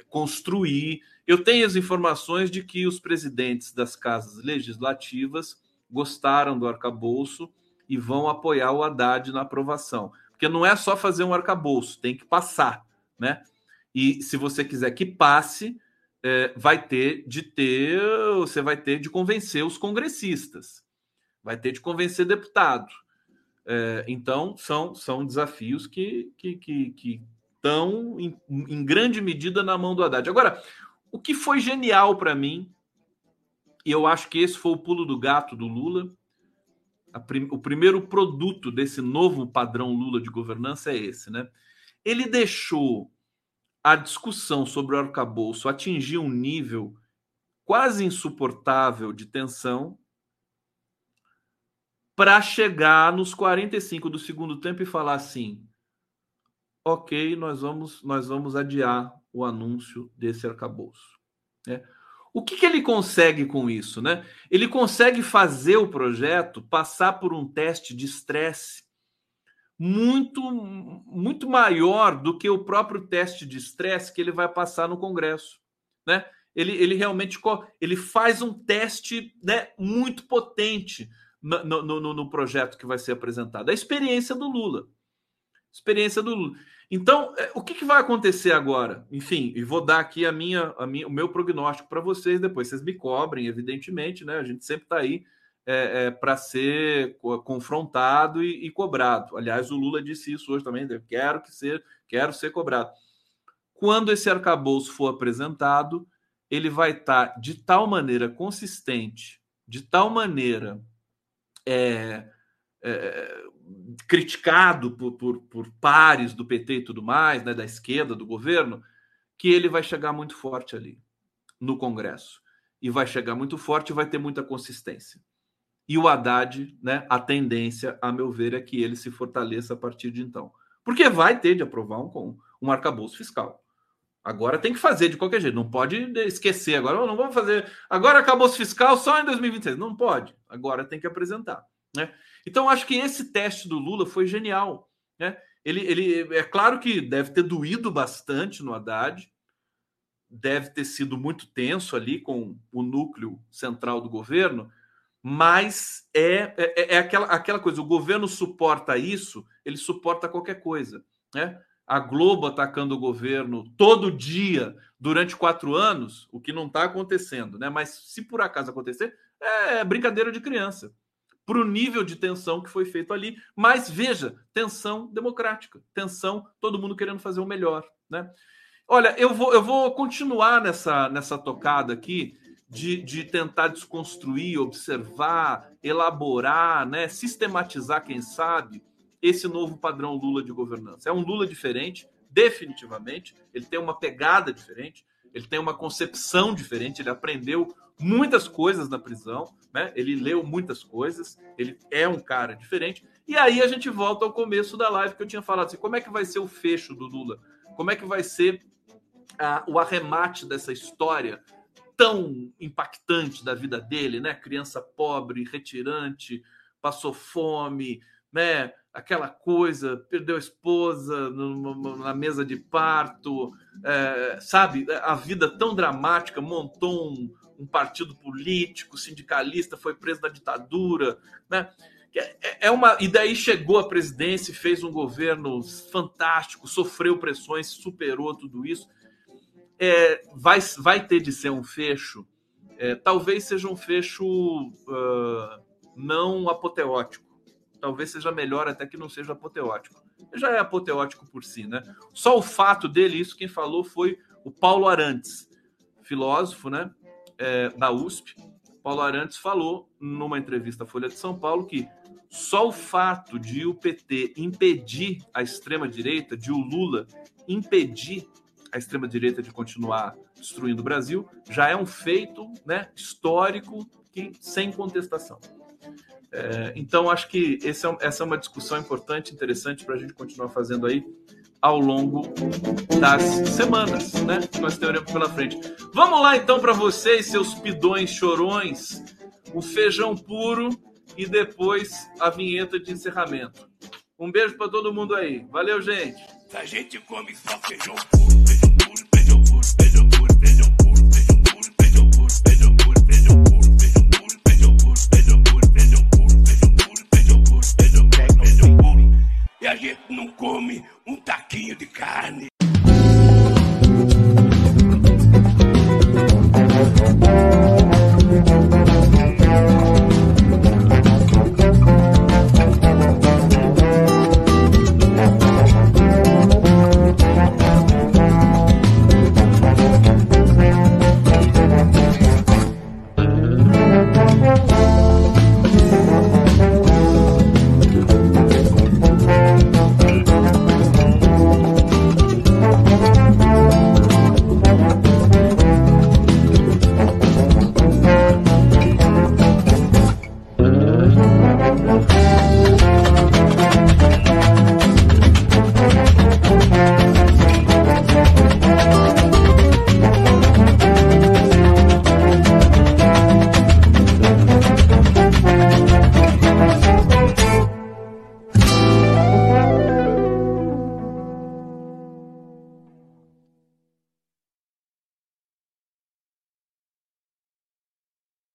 construir. Eu tenho as informações de que os presidentes das casas legislativas gostaram do arcabouço e vão apoiar o Haddad na aprovação. Porque não é só fazer um arcabouço, tem que passar, né? E se você quiser que passe, é, vai ter de ter, você vai ter de convencer os congressistas, vai ter de convencer deputado. É, então, são, são desafios que, que, que, que estão, em, em grande medida, na mão do Haddad. Agora, o que foi genial para mim, e eu acho que esse foi o pulo do gato do Lula, prim, o primeiro produto desse novo padrão Lula de governança é esse, né? Ele deixou a discussão sobre o arcabouço atingir um nível quase insuportável de tensão para chegar nos 45 do segundo tempo e falar assim: ok, nós vamos, nós vamos adiar o anúncio desse arcabouço. Né? O que, que ele consegue com isso? Né? Ele consegue fazer o projeto passar por um teste de estresse muito, muito maior do que o próprio teste de estresse que ele vai passar no Congresso. Né? Ele, ele realmente ele faz um teste né, muito potente no, no, no, projeto que vai ser apresentado. A experiência do Lula. Experiência do Lula. Então, é, o que, que, vai acontecer agora? Enfim, e vou dar aqui a minha, a minha, o meu prognóstico para vocês depois. Vocês me cobrem, evidentemente, né? A gente sempre está aí é, é, para ser confrontado e, e, cobrado. Aliás, o Lula disse isso hoje também. Eu quero que ser, quero ser cobrado. Quando esse arcabouço for apresentado, ele vai estar tá de tal maneira consistente, de tal maneira é, é, criticado por, por, por, pares do PT e tudo mais, né, da esquerda, do governo, que ele vai chegar muito forte ali no Congresso. E vai chegar muito forte e vai ter muita consistência. E o Haddad, né, a tendência, a meu ver, é que ele se fortaleça a partir de então. Porque vai ter de aprovar um, um arcabouço fiscal. Agora tem que fazer de qualquer jeito, não pode esquecer. Agora não vamos fazer. Agora arcabouço fiscal só em 2026. Não pode. Agora tem que apresentar. Né? Então, acho que esse teste do Lula foi genial. Né? Ele, ele é claro que deve ter doído bastante no Haddad, deve ter sido muito tenso ali com o núcleo central do governo, mas é, é, é aquela, aquela coisa: o governo suporta isso, ele suporta qualquer coisa. Né? A Globo atacando o governo todo dia durante quatro anos, o que não está acontecendo, né? Mas se por acaso acontecer, é brincadeira de criança para o nível de tensão que foi feito ali. Mas veja, tensão democrática, tensão, todo mundo querendo fazer o melhor, né? Olha, eu vou, eu vou continuar nessa, nessa tocada aqui de, de tentar desconstruir, observar, elaborar, né, sistematizar, quem sabe, esse novo padrão Lula de governança. É um Lula diferente, definitivamente. Ele tem uma pegada diferente, ele tem uma concepção diferente, ele aprendeu muitas coisas na prisão, né? Ele leu muitas coisas, ele é um cara diferente. E aí a gente volta ao começo da live que eu tinha falado assim, como é que vai ser o fecho do Lula? Como é que vai ser ah, o arremate dessa história tão impactante da vida dele, né? Criança pobre, retirante, passou fome, né? Aquela coisa, perdeu a esposa na mesa de parto, é, sabe? A vida tão dramática, montou um, um partido político, sindicalista, foi preso na ditadura, né? É, é uma e daí chegou à presidência, fez um governo fantástico, sofreu pressões, superou tudo isso. É, vai, vai ter de ser um fecho, é, talvez seja um fecho uh, não apoteótico, talvez seja melhor até que não seja apoteótico. Já é apoteótico por si, né? Só o fato dele, isso quem falou foi o Paulo Arantes, filósofo, né? É, da USP. Paulo Arantes falou numa entrevista à Folha de São Paulo que só o fato de o PT impedir a extrema-direita, de o Lula impedir a extrema-direita de continuar destruindo o Brasil, já é um feito né, histórico que sem contestação. É, então, acho que é, essa é uma discussão importante, interessante para a gente continuar fazendo aí ao longo das semanas, né? Que nós teremos pela frente. Vamos lá, então, para vocês, seus pidões chorões, o feijão puro e depois a vinheta de encerramento. Um beijo para todo mundo aí. Valeu, gente. A gente come só feijão puro. E a gente não come um taquinho de carne.